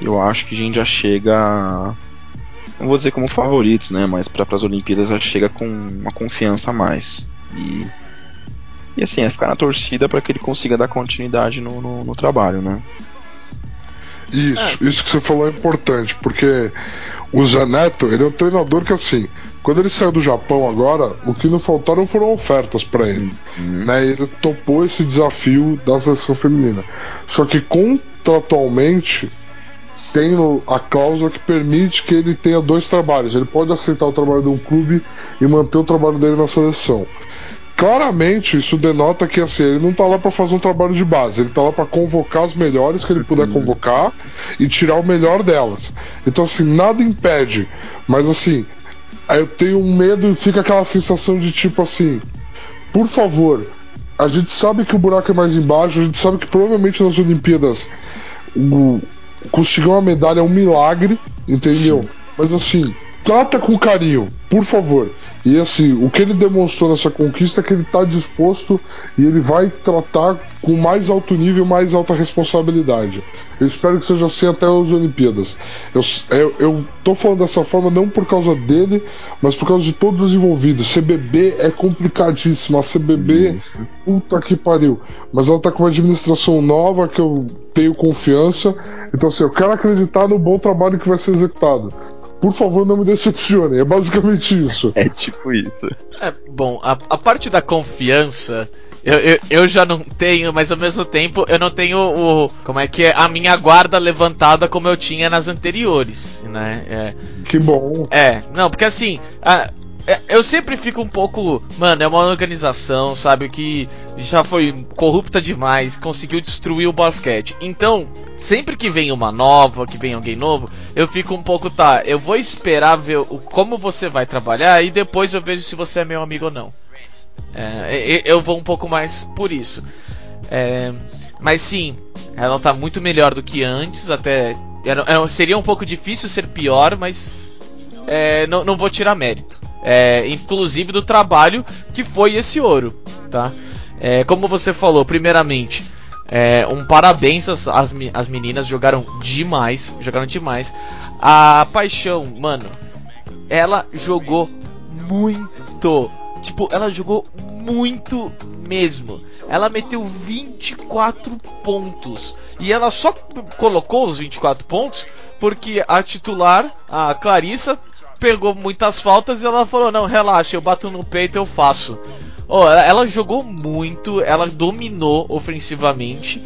Eu acho que a gente já chega, não vou dizer como favoritos, né? Mas para as Olimpíadas já chega com uma confiança a mais. E, e assim, é ficar na torcida para que ele consiga dar continuidade no, no, no trabalho, né? Isso, é. isso que você falou é importante, porque o Zaneto, ele é um treinador que assim, quando ele saiu do Japão agora, o que não faltaram foram ofertas para ele. Uhum. Né? Ele topou esse desafio da seleção feminina. Só que contratualmente tem a cláusula que permite que ele tenha dois trabalhos. Ele pode aceitar o trabalho de um clube e manter o trabalho dele na seleção claramente isso denota que assim, ele não tá lá para fazer um trabalho de base, ele tá lá para convocar as melhores que ele puder uhum. convocar e tirar o melhor delas. Então assim, nada impede, mas assim, aí eu tenho um medo e fica aquela sensação de tipo assim, por favor, a gente sabe que o buraco é mais embaixo, a gente sabe que provavelmente nas Olimpíadas o, conseguir uma medalha é um milagre, entendeu? Sim. Mas assim, trata com carinho, por favor. E assim, o que ele demonstrou nessa conquista é que ele está disposto e ele vai tratar com mais alto nível, mais alta responsabilidade. Eu espero que seja assim até as Olimpíadas. Eu, eu, eu tô falando dessa forma não por causa dele, mas por causa de todos os envolvidos. CBB é complicadíssimo. A CBB, puta que pariu. Mas ela tá com uma administração nova que eu tenho confiança. Então, assim, eu quero acreditar no bom trabalho que vai ser executado por favor, não me decepcione. É basicamente isso. É tipo isso. É, bom, a, a parte da confiança. Eu, eu, eu, já não tenho, mas ao mesmo tempo eu não tenho o. Como é que é? A minha guarda levantada como eu tinha nas anteriores, né? É, que bom. É, não, porque assim. A, eu sempre fico um pouco. Mano, é uma organização, sabe? Que já foi corrupta demais, conseguiu destruir o basquete. Então, sempre que vem uma nova, que vem alguém novo, eu fico um pouco, tá? Eu vou esperar ver o, como você vai trabalhar e depois eu vejo se você é meu amigo ou não. É, eu vou um pouco mais por isso. É, mas sim, ela tá muito melhor do que antes, até. Era, seria um pouco difícil ser pior, mas. É, não, não vou tirar mérito é, inclusive do trabalho que foi esse ouro, tá? É, como você falou, primeiramente, é, um parabéns às, às, às meninas, jogaram demais, jogaram demais. A Paixão, mano, ela jogou muito, tipo, ela jogou muito mesmo. Ela meteu 24 pontos. E ela só colocou os 24 pontos porque a titular, a Clarissa, pegou muitas faltas e ela falou: Não, relaxa, eu bato no peito eu faço. Oh, ela jogou muito, ela dominou ofensivamente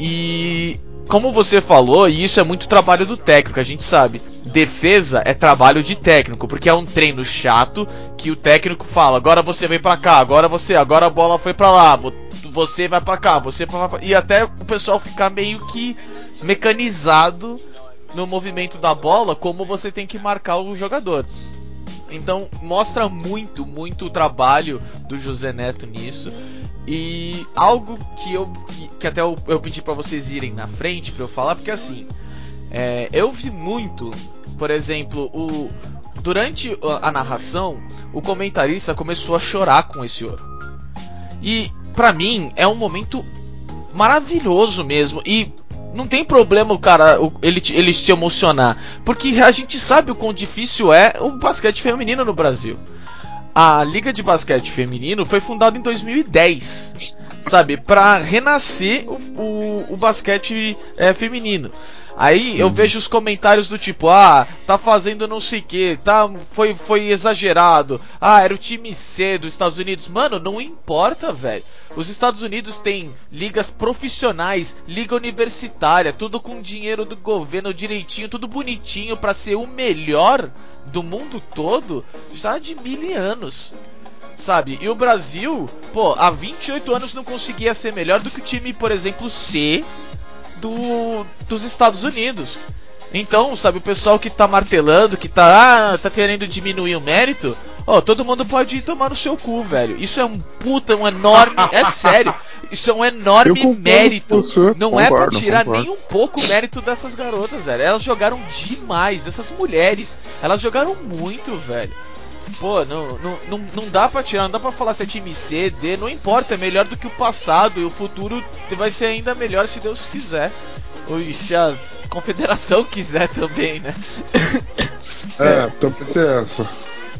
e como você falou, e isso é muito trabalho do técnico, a gente sabe. Defesa é trabalho de técnico, porque é um treino chato que o técnico fala, agora você vem para cá, agora você, agora a bola foi para lá, você vai para cá, você vai pra... e até o pessoal ficar meio que mecanizado no movimento da bola, como você tem que marcar o jogador. Então mostra muito, muito o trabalho do José Neto nisso. E algo que eu que, que até eu, eu pedi para vocês irem na frente para eu falar, porque assim, é, eu vi muito, por exemplo, o durante a narração, o comentarista começou a chorar com esse ouro. E para mim é um momento maravilhoso mesmo e não tem problema o cara ele, ele se emocionar, porque a gente sabe o quão difícil é o basquete feminino no Brasil. A Liga de Basquete Feminino foi fundada em 2010, sabe, para renascer o, o, o basquete é, feminino. Aí eu uhum. vejo os comentários do tipo, ah, tá fazendo não sei o que, tá, foi, foi exagerado, ah, era o time C dos Estados Unidos. Mano, não importa, velho. Os Estados Unidos têm ligas profissionais, liga universitária, tudo com dinheiro do governo direitinho, tudo bonitinho para ser o melhor do mundo todo, já de mil anos sabe? E o Brasil, pô, há 28 anos não conseguia ser melhor do que o time, por exemplo, C do, dos Estados Unidos. Então, sabe, o pessoal que tá martelando, que tá, ah, tá querendo diminuir o mérito, ó, todo mundo pode ir tomar no seu cu, velho. Isso é um puta, um enorme, é sério, isso é um enorme mérito. Não concordo, é pra tirar concordo. nem um pouco o mérito dessas garotas, velho. Elas jogaram demais, essas mulheres, elas jogaram muito, velho. Pô, não, não, não, não dá pra tirar, não dá pra falar se é time C, D, não importa, é melhor do que o passado e o futuro vai ser ainda melhor se Deus quiser. Ou se a confederação quiser também, né? É, também tem essa.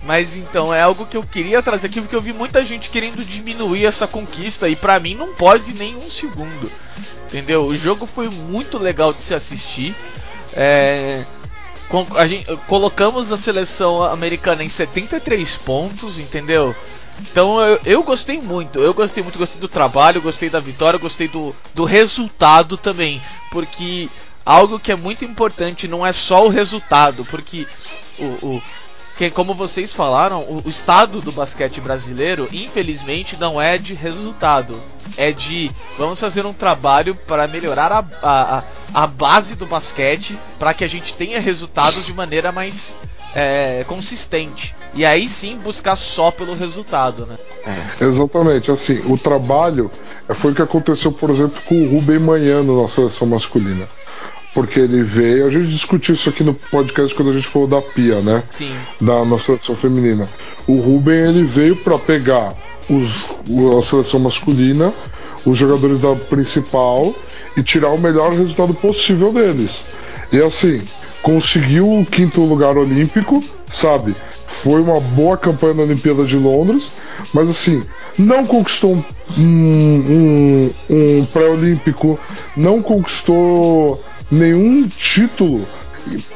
Mas então é algo que eu queria trazer aqui porque eu vi muita gente querendo diminuir essa conquista e para mim não pode nem um segundo. Entendeu? O jogo foi muito legal de se assistir. É, a gente, colocamos a seleção americana em 73 pontos, entendeu? Então eu, eu, gostei muito, eu gostei muito, gostei do trabalho, gostei da vitória, gostei do, do resultado também, porque algo que é muito importante não é só o resultado, porque o, o, que, como vocês falaram, o, o, estado do basquete brasileiro, infelizmente, não é de resultado. É de vamos fazer um trabalho para melhorar a, a, a base do basquete para que a gente tenha resultados de maneira mais é, consistente. E aí sim buscar só pelo resultado, né? É. Exatamente, assim, o trabalho foi o que aconteceu, por exemplo, com o Rubem Manhano na seleção masculina porque ele veio. A gente discutiu isso aqui no podcast quando a gente falou da Pia, né? Sim. Da na seleção feminina. O Ruben ele veio para pegar os, a seleção masculina, os jogadores da principal e tirar o melhor resultado possível deles. E assim, conseguiu o quinto lugar olímpico, sabe? Foi uma boa campanha na Olimpíada de Londres, mas assim, não conquistou um, um, um pré-olímpico, não conquistou nenhum título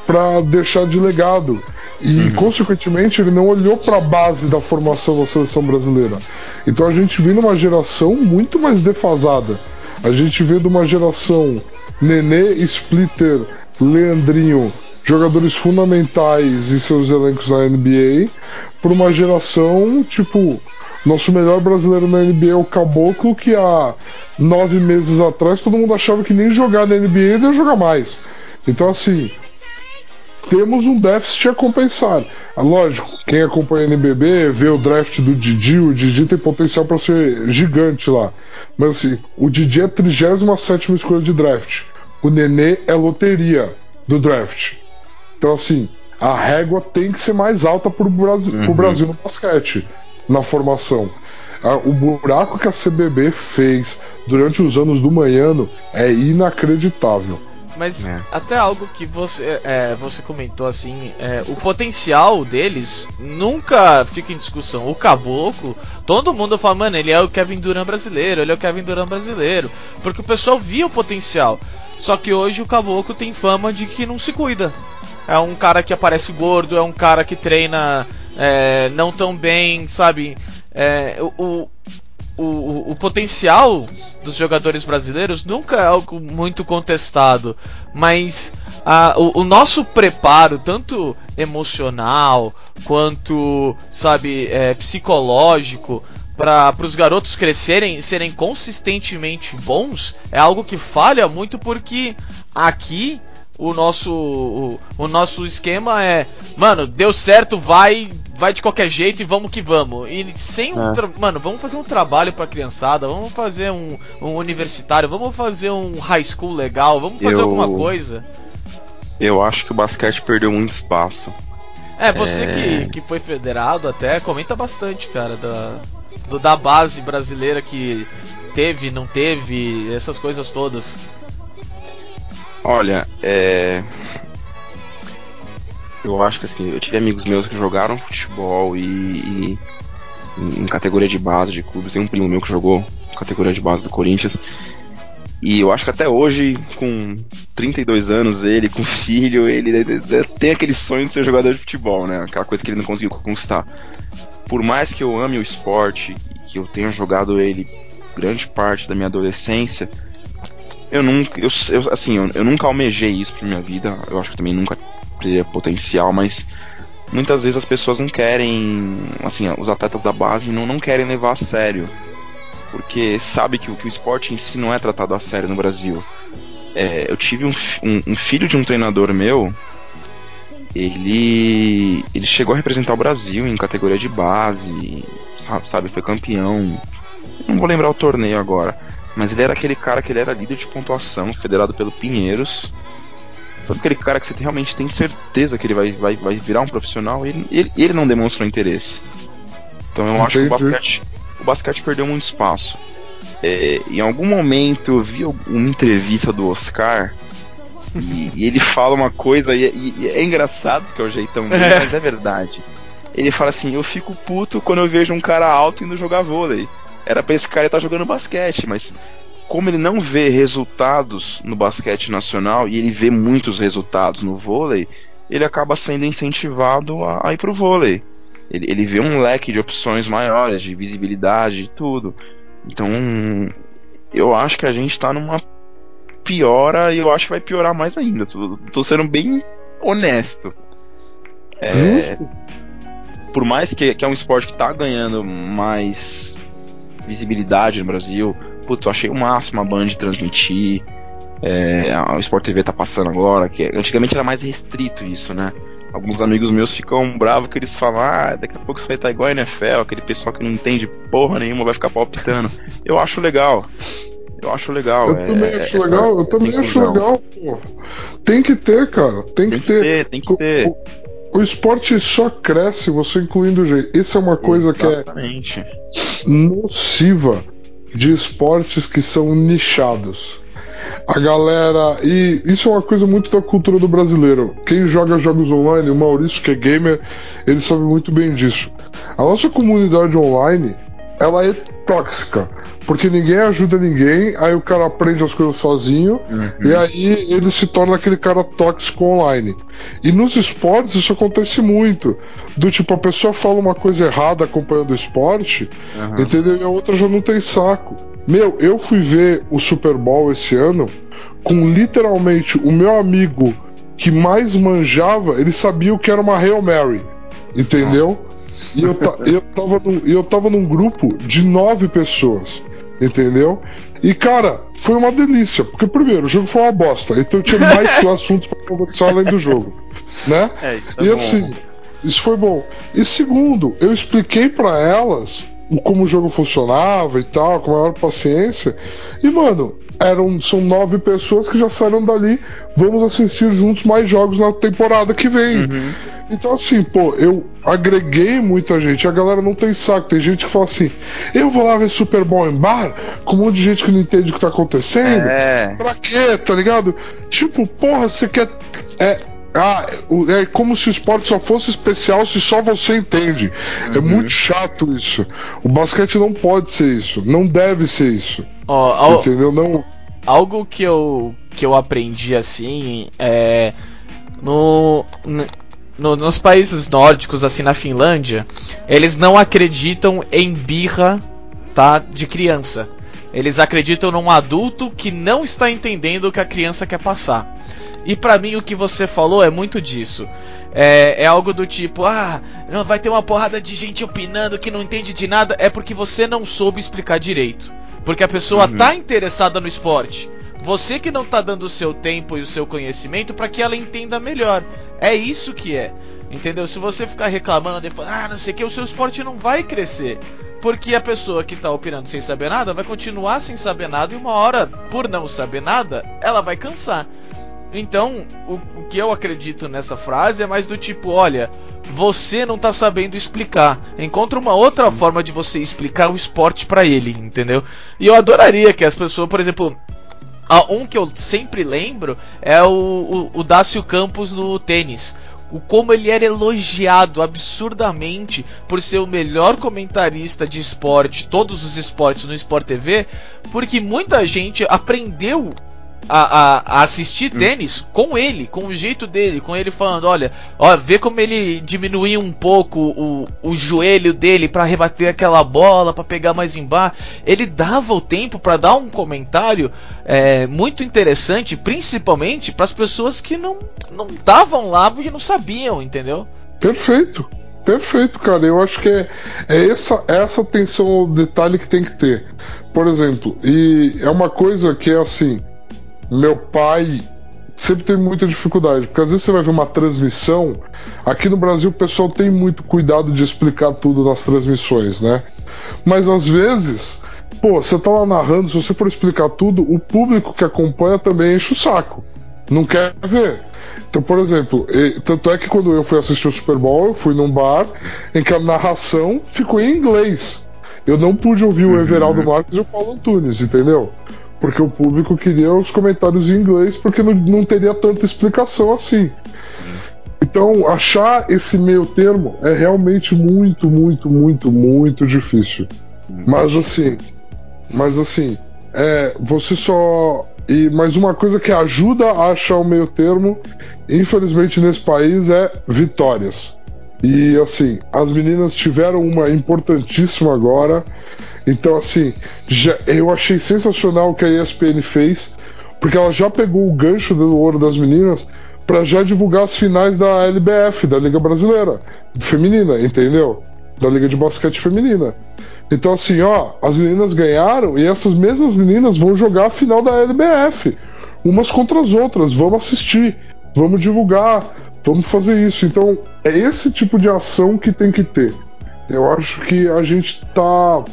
para deixar de legado. E, uhum. consequentemente, ele não olhou para a base da formação da seleção brasileira. Então a gente vê numa geração muito mais defasada. A gente vê de uma geração Nenê, Splitter, Leandrinho, jogadores fundamentais em seus elencos na NBA, para uma geração tipo. Nosso melhor brasileiro na NBA é o Caboclo, que há nove meses atrás, todo mundo achava que nem jogar na NBA ia jogar mais. Então, assim, temos um déficit a compensar. Ah, lógico, quem acompanha a NBB vê o draft do Didi, o Didi tem potencial para ser gigante lá. Mas assim, o Didi é a 37 escolha de draft. O Nenê é loteria do draft. Então, assim, a régua tem que ser mais alta para o Brasil, uhum. Brasil no basquete, na formação. O buraco que a CBB fez durante os anos do Manhano é inacreditável. Mas é. até algo que você, é, você comentou assim, é, o potencial deles nunca fica em discussão. O Caboclo, todo mundo fala, mano, ele é o Kevin Durant brasileiro, ele é o Kevin Durant brasileiro. Porque o pessoal via o potencial. Só que hoje o Caboclo tem fama de que não se cuida. É um cara que aparece gordo, é um cara que treina é, não tão bem, sabe? É, o, o, o, potencial dos jogadores brasileiros nunca é algo muito contestado, mas a, o, o, nosso preparo, tanto emocional quanto, sabe, é, psicológico, para os garotos crescerem e serem consistentemente bons, é algo que falha muito porque aqui o nosso o, o nosso esquema é, mano, deu certo, vai vai de qualquer jeito e vamos que vamos. E sem um. É. Mano, vamos fazer um trabalho pra criançada, vamos fazer um, um universitário, vamos fazer um high school legal, vamos fazer eu, alguma coisa. Eu acho que o basquete perdeu muito espaço. É, você é... Que, que foi federado até, comenta bastante, cara, da, do, da base brasileira que teve, não teve, essas coisas todas. Olha, é eu acho que assim, eu tive amigos meus que jogaram futebol e, e em categoria de base de clubes. Tem um primo meu que jogou categoria de base do Corinthians. E eu acho que até hoje, com 32 anos, ele, com filho, ele tem aquele sonho de ser jogador de futebol, né? Aquela coisa que ele não conseguiu conquistar. Por mais que eu ame o esporte, que eu tenha jogado ele grande parte da minha adolescência, eu nunca, eu, eu assim, eu, eu, nunca almejei isso pra minha vida. Eu acho que também nunca teria potencial, mas muitas vezes as pessoas não querem, assim, os atletas da base não, não querem levar a sério, porque sabe que, que o esporte em si não é tratado a sério no Brasil. É, eu tive um, um, um, filho de um treinador meu, ele, ele chegou a representar o Brasil em categoria de base, sabe, foi campeão. Não vou lembrar o torneio agora, mas ele era aquele cara que ele era líder de pontuação, federado pelo Pinheiros. Sabe aquele cara que você realmente tem certeza que ele vai, vai, vai virar um profissional ele, ele, ele não demonstrou interesse. Então eu Entendi. acho que o basquete, o basquete perdeu muito espaço. É, em algum momento eu vi uma entrevista do Oscar e, e ele fala uma coisa e, e, e, é engraçado que é o jeitão dele, é. mas é verdade. Ele fala assim: Eu fico puto quando eu vejo um cara alto indo jogar vôlei. Era pra esse cara estar jogando basquete, mas como ele não vê resultados no basquete nacional e ele vê muitos resultados no vôlei, ele acaba sendo incentivado a, a ir pro vôlei. Ele, ele vê um leque de opções maiores, de visibilidade e tudo. Então, eu acho que a gente tá numa piora e eu acho que vai piorar mais ainda. Tô, tô sendo bem honesto. É, por mais que, que é um esporte que tá ganhando mais visibilidade no Brasil, putz, eu achei o máximo a Band transmitir. É, o Sport TV tá passando agora, que antigamente era mais restrito isso, né? Alguns amigos meus ficam bravos que eles falam, ah, daqui a pouco você vai estar igual a NFL, aquele pessoal que não entende porra nenhuma vai ficar palpitando. eu acho legal. Eu acho legal. Eu é, também acho é, legal, eu também acho legal, pô. Tem que ter, cara. Tem, tem que, ter. ter. Tem que ter. O, o, o, esporte só cresce você incluindo o jeito. Isso é uma coisa Exatamente. que é nociva de esportes que são nichados. A galera. E isso é uma coisa muito da cultura do brasileiro. Quem joga jogos online, o Maurício, que é gamer, ele sabe muito bem disso. A nossa comunidade online, ela é tóxica. Porque ninguém ajuda ninguém, aí o cara aprende as coisas sozinho, uhum. e aí ele se torna aquele cara tóxico online. E nos esportes isso acontece muito. Do tipo, a pessoa fala uma coisa errada acompanhando o esporte, uhum. entendeu? E a outra já não tem saco. Meu, eu fui ver o Super Bowl esse ano com literalmente o meu amigo que mais manjava, ele sabia o que era uma Hail Mary. Entendeu? E eu, eu, tava num, eu tava num grupo de nove pessoas entendeu? E cara, foi uma delícia, porque primeiro, o jogo foi uma bosta, então eu tinha mais assuntos para conversar além do jogo, né? É, é e bom. assim, isso foi bom. E segundo, eu expliquei para elas como o jogo funcionava e tal, com maior paciência. E mano, eram são nove pessoas que já saíram dali. Vamos assistir juntos mais jogos na temporada que vem. Uhum. Então, assim, pô, eu agreguei muita gente. A galera não tem saco. Tem gente que fala assim: eu vou lá ver Super Bowl em bar com um monte de gente que não entende o que tá acontecendo. É. Pra quê, tá ligado? Tipo, porra, você quer. É, ah, é como se o esporte só fosse especial se só você entende. É uhum. É muito chato isso. O basquete não pode ser isso. Não deve ser isso. Oh, entendeu? Não. Algo que eu, que eu aprendi assim é. No, no, nos países nórdicos, assim na Finlândia, eles não acreditam em birra, tá? De criança. Eles acreditam num adulto que não está entendendo o que a criança quer passar. E para mim o que você falou é muito disso. É, é, algo do tipo, ah, não vai ter uma porrada de gente opinando que não entende de nada, é porque você não soube explicar direito. Porque a pessoa uhum. tá interessada no esporte. Você que não tá dando o seu tempo e o seu conhecimento para que ela entenda melhor. É isso que é. Entendeu? Se você ficar reclamando e falar, ah, não sei o que, o seu esporte não vai crescer. Porque a pessoa que tá opinando sem saber nada vai continuar sem saber nada e uma hora, por não saber nada, ela vai cansar. Então, o, o, que eu acredito nessa frase é mais do tipo: olha, você não tá sabendo explicar. Encontra uma outra forma de você explicar o esporte para ele, entendeu? E eu adoraria que as pessoas, por exemplo, um que eu sempre lembro é o, o, o Dácio Campos no tênis o como ele era elogiado absurdamente por ser o melhor comentarista de esporte, todos os esportes no Sport TV, porque muita gente aprendeu a, a, assistir hum. tênis com ele, com o jeito dele, com ele falando, olha, ó, vê como ele diminuiu um pouco o, o joelho dele para rebater aquela bola, para pegar mais embaixo. Ele dava o tempo para dar um comentário é, muito interessante, principalmente para as pessoas que não não estavam lá porque não sabiam, entendeu? Perfeito. Perfeito, cara. Eu acho que é, é essa, essa atenção ao detalhe que tem que ter. Por exemplo, e é uma coisa que é assim, meu pai sempre teve muita dificuldade, porque às vezes você vai ver uma transmissão. Aqui no Brasil o pessoal tem muito cuidado de explicar tudo nas transmissões, né? Mas às vezes, pô, você tá lá narrando, se você for explicar tudo, o público que acompanha também enche o saco. Não quer ver. Então, por exemplo, tanto é que quando eu fui assistir o Super Bowl, eu fui num bar em que a narração ficou em inglês. Eu não pude ouvir o uhum. Everaldo Marques e o Paulo Antunes, entendeu? Porque o público queria os comentários em inglês, porque não, não teria tanta explicação assim. Então, achar esse meio termo é realmente muito, muito, muito, muito difícil. Mas assim, mas assim, é, você só. E mais uma coisa que ajuda a achar o meio termo, infelizmente nesse país, é vitórias. E assim, as meninas tiveram uma importantíssima agora então, assim, já, eu achei sensacional o que a ESPN fez, porque ela já pegou o gancho do ouro das meninas para já divulgar as finais da LBF, da Liga Brasileira Feminina, entendeu? Da Liga de Basquete Feminina. Então, assim, ó, as meninas ganharam e essas mesmas meninas vão jogar a final da LBF, umas contra as outras. Vamos assistir, vamos divulgar, vamos fazer isso. Então, é esse tipo de ação que tem que ter. Eu acho que a gente tá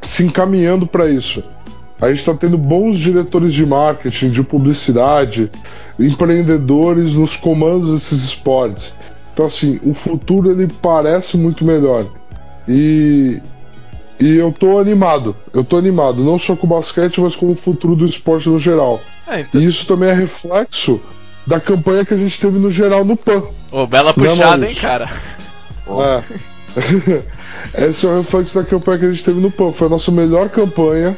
se encaminhando para isso. A gente está tendo bons diretores de marketing, de publicidade, empreendedores nos comandos desses esportes. Então, assim, o futuro ele parece muito melhor. E, e eu tô animado. Eu tô animado, não só com o basquete, mas com o futuro do esporte no geral. É, então... E isso também é reflexo da campanha que a gente teve no geral no PAN. Ô, oh, bela puxada, hein, cara? É. Esse é o reflexo da campanha que a gente teve no PAN. Foi a nossa melhor campanha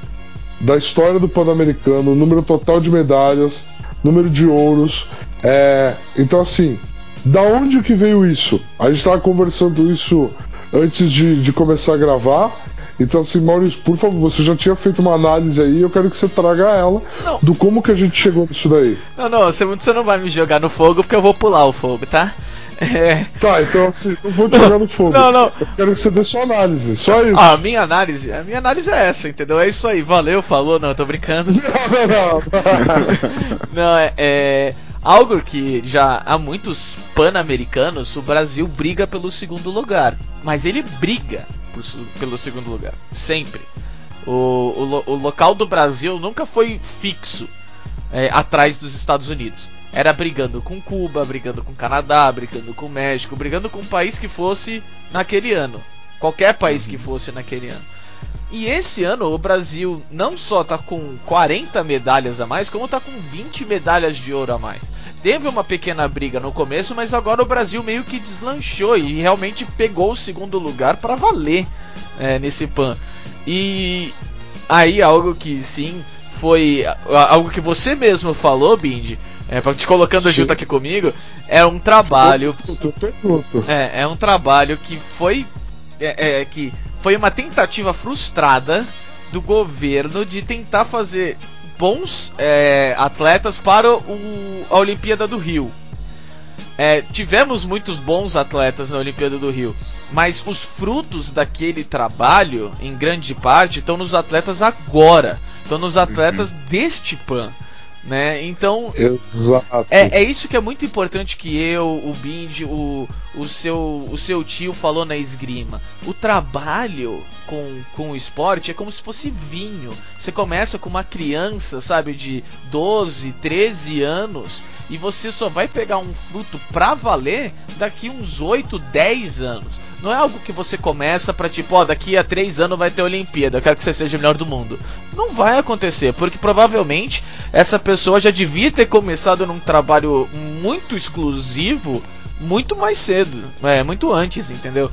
da história do Pan-Americano, número total de medalhas, número de ouros. É... Então, assim, da onde que veio isso? A gente estava conversando isso antes de, de começar a gravar. Então, assim, Maurício, por favor, você já tinha feito uma análise aí, eu quero que você traga ela não. do como que a gente chegou nisso daí. Não, não, você, você não vai me jogar no fogo porque eu vou pular o fogo, tá? É... Tá, então assim, não vou te jogar no fogo. Não, não. Eu quero que você dê sua análise, só isso. Ah, a minha análise, a minha análise é essa, entendeu? É isso aí, valeu, falou, não, eu tô brincando. Não, não, não. não, é, é algo que já há muitos pan-americanos o Brasil briga pelo segundo lugar. Mas ele briga por, pelo segundo lugar. Sempre. O, o, o, local do Brasil nunca foi fixo é, atrás dos Estados Unidos. Era brigando com Cuba, brigando com Canadá, brigando com México, brigando com um país que fosse naquele ano. Qualquer país que fosse naquele ano. E esse ano o Brasil não só tá com 40 medalhas a mais, como tá com 20 medalhas de ouro a mais. Teve uma pequena briga no começo, mas agora o Brasil meio que deslanchou e realmente pegou o segundo lugar para valer é, nesse PAN. E aí algo que sim foi algo que você mesmo falou, Bindi, é, te colocando junto aqui comigo, é um trabalho. É, é um trabalho que foi. É, é, que foi uma tentativa frustrada do governo de tentar fazer bons é, atletas para o, a Olimpíada do Rio. É, tivemos muitos bons atletas na Olimpíada do Rio, mas os frutos daquele trabalho, em grande parte, estão nos atletas agora, estão nos atletas uhum. deste PAN. Né? Então, Exato. É, é isso que é muito importante que eu, o Bindi, o, o, seu, o seu tio falou na esgrima. O trabalho com, com o esporte é como se fosse vinho. Você começa com uma criança, sabe, de 12, 13 anos, e você só vai pegar um fruto pra valer daqui uns 8, 10 anos. Não é algo que você começa pra tipo, ó, daqui a 3 anos vai ter Olimpíada, eu quero que você seja o melhor do mundo. Não vai acontecer, porque provavelmente essa pessoa já devia ter começado num trabalho muito exclusivo muito mais cedo, é, muito antes, entendeu?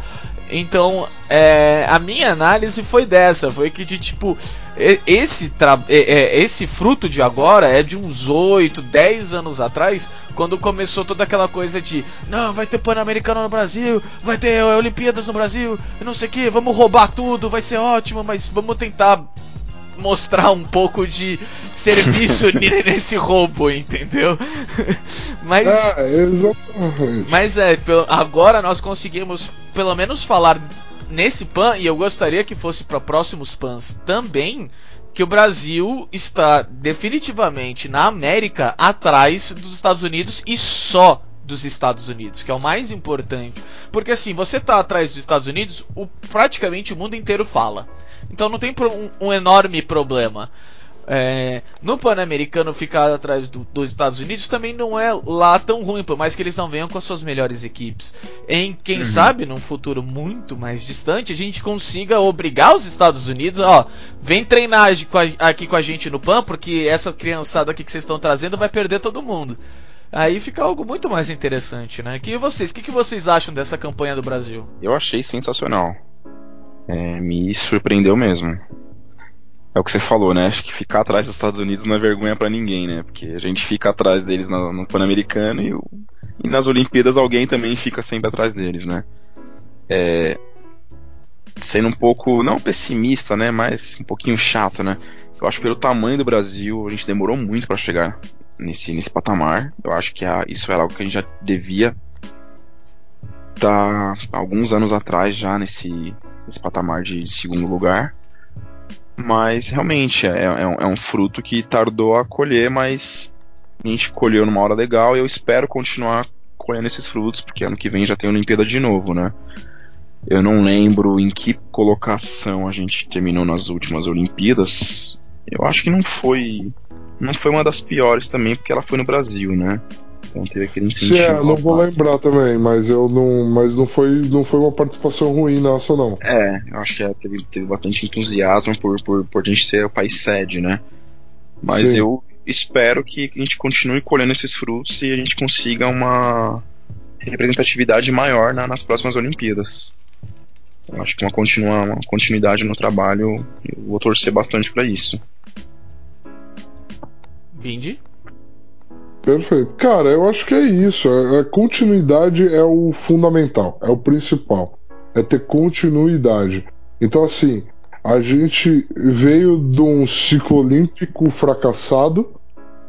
Então, é, a minha análise foi dessa, foi que de tipo, esse, esse fruto de agora é de uns 8, 10 anos atrás, quando começou toda aquela coisa de não, vai ter Pan-Americano no Brasil, vai ter Olimpíadas no Brasil, não sei o que, vamos roubar tudo, vai ser ótimo, mas vamos tentar mostrar um pouco de serviço nesse roubo, entendeu? mas é, exatamente. Mas é, agora nós conseguimos pelo menos falar nesse pan e eu gostaria que fosse para próximos pans também que o Brasil está definitivamente na América atrás dos Estados Unidos e só dos Estados Unidos, que é o mais importante. Porque assim, você tá atrás dos Estados Unidos, o, praticamente o mundo inteiro fala. Então não tem um, um enorme problema. É, no Pan-Americano ficar atrás do, dos Estados Unidos também não é lá tão ruim, por mais que eles não venham com as suas melhores equipes. Em quem uhum. sabe, num futuro muito mais distante, a gente consiga obrigar os Estados Unidos, ó, vem treinar aqui com a gente no Pan, porque essa criançada aqui que vocês estão trazendo vai perder todo mundo. Aí fica algo muito mais interessante, né? Que vocês, o que, que vocês acham dessa campanha do Brasil? Eu achei sensacional. É, me surpreendeu mesmo. É o que você falou, né? Acho que ficar atrás dos Estados Unidos não é vergonha para ninguém, né? Porque a gente fica atrás deles no, no Pan-Americano e, e, nas Olimpíadas alguém também fica sempre atrás deles, né? É, sendo um pouco, não pessimista, né? Mas um pouquinho chato, né? Eu acho que pelo tamanho do Brasil, a gente demorou muito para chegar nesse, nesse patamar. Eu acho que a, isso era algo que a gente já devia estar tá, alguns anos atrás já nesse, nesse patamar de segundo lugar. Mas realmente é, é, um, é um fruto que tardou a colher, mas a gente colheu numa hora legal e eu espero continuar colhendo esses frutos, porque ano que vem já tem Olimpíada de novo, né? Eu não lembro em que colocação a gente terminou nas últimas Olimpíadas. Eu acho que não foi. Não foi uma das piores também, porque ela foi no Brasil, né? Então teve aquele incentivo. É, não vou lembrar também, mas eu não. Mas não foi, não foi uma participação ruim nossa, não. É, eu acho que é, teve, teve bastante entusiasmo por, por, por a gente ser o país sede, né? Mas Sim. eu espero que a gente continue colhendo esses frutos e a gente consiga uma representatividade maior na, nas próximas Olimpíadas. Eu acho que uma, continua, uma continuidade no trabalho, eu vou torcer bastante para isso. Bindi? Perfeito. Cara, eu acho que é isso. A é, é, continuidade é o fundamental, é o principal. É ter continuidade. Então, assim, a gente veio de um ciclo olímpico fracassado,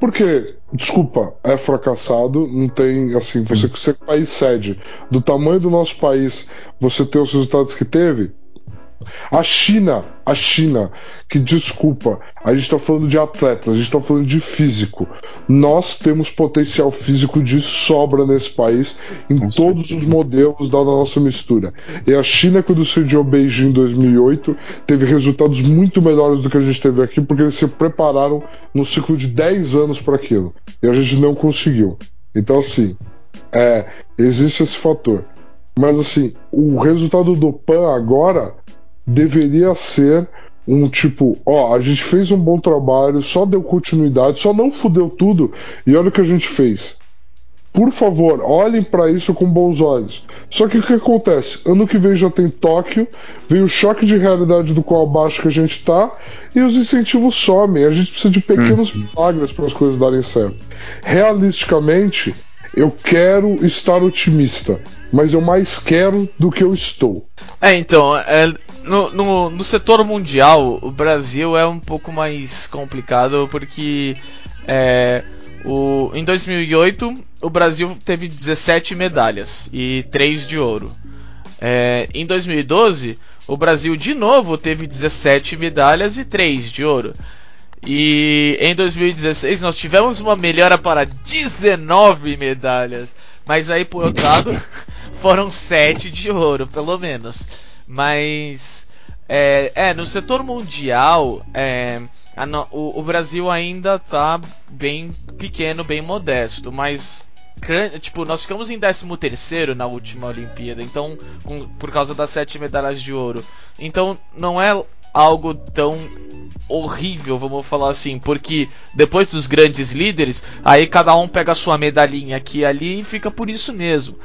porque, desculpa, é fracassado, não tem, assim, você ser país sede, do tamanho do nosso país, você ter os resultados que teve, a China, a China, que desculpa, a gente está falando de atletas, a gente está falando de físico. Nós temos potencial físico de sobra nesse país, em todos os modelos da nossa mistura. E a China, quando sediou Beijing em 2008, teve resultados muito melhores do que a gente teve aqui, porque eles se prepararam no ciclo de 10 anos para aquilo. E a gente não conseguiu. Então, assim, é, existe esse fator. Mas, assim, o resultado do PAN agora deveria ser um tipo, ó, a gente fez um bom trabalho, só deu continuidade, só não fudeu tudo e olha o que a gente fez. Por favor, olhem para isso com bons olhos. Só que o que acontece? Ano que vem já tem Tóquio, vem o choque de realidade do qual abaixo que a gente está e os incentivos somem. A gente precisa de pequenos hum. milagres para as coisas darem certo. Realisticamente, Eu quero estar otimista, mas eu mais quero do que eu estou. É, então, é, no, no, no setor mundial, o Brasil é um pouco mais complicado porque é, o, em 2008 o Brasil teve 17 medalhas e 3 de ouro. É, em 2012 o Brasil de novo teve 17 medalhas e 3 de ouro. E em 2016 nós tivemos uma melhora para 19 medalhas. Mas aí, por outro lado, foram 7 de ouro, pelo menos. Mas. É, é no setor mundial, é, a, o, o, Brasil ainda tá bem pequeno, bem modesto. Mas. Tipo, nós ficamos em 13 na última Olimpíada, então, com, por causa das 7 medalhas de ouro. Então, não é algo tão horrível, vamos falar assim, porque depois dos grandes líderes, aí cada um pega a sua medalhinha aqui e ali e fica por isso mesmo.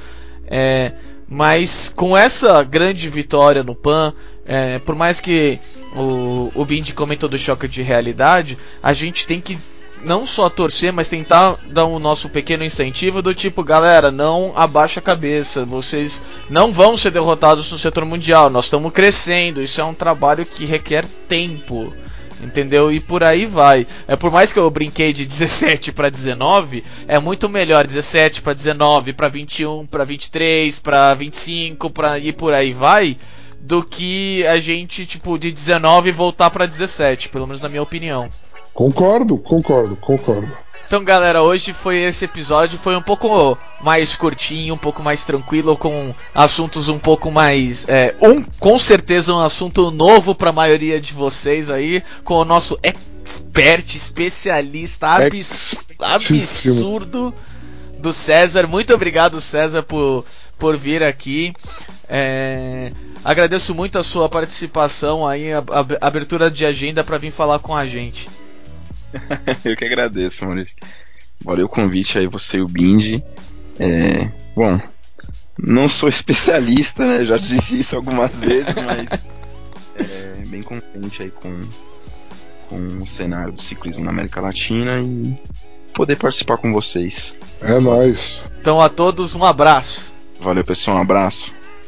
É, mas com essa grande vitória no PAN, é, por mais que o, o Bindi comentou do choque de realidade, a gente tem que não só torcer, mas tentar dar o nosso pequeno incentivo do tipo, galera, não abaixa a cabeça, vocês não vão ser derrotados no setor mundial, nós estamos crescendo, isso é um trabalho que requer tempo. Entendeu? E por aí vai. É por mais que eu brinquei de 17 para 19, é muito melhor 17 para 19, para 21, para 23, para 25, para e por aí vai, do que a gente tipo de 19 voltar para 17, pelo menos na minha opinião. Concordo, concordo, concordo. Então, galera, hoje foi esse episódio. Foi um pouco mais curtinho, um pouco mais tranquilo, com assuntos um pouco mais. É, um, com certeza, um assunto novo para a maioria de vocês aí, com o nosso expert, especialista abs absurdo do César. Muito obrigado, César, por, por vir aqui. É, agradeço muito a sua participação aí, a, a abertura de agenda para vir falar com a gente. eu que agradeço, Maurício. Valeu o convite aí, você e o Bindi. É, bom, não sou especialista, né? Já disse isso algumas vezes, mas é, bem contente aí com, com o cenário do ciclismo na América Latina e poder participar com vocês. É nóis. Então a todos um abraço. Valeu, pessoal, um abraço.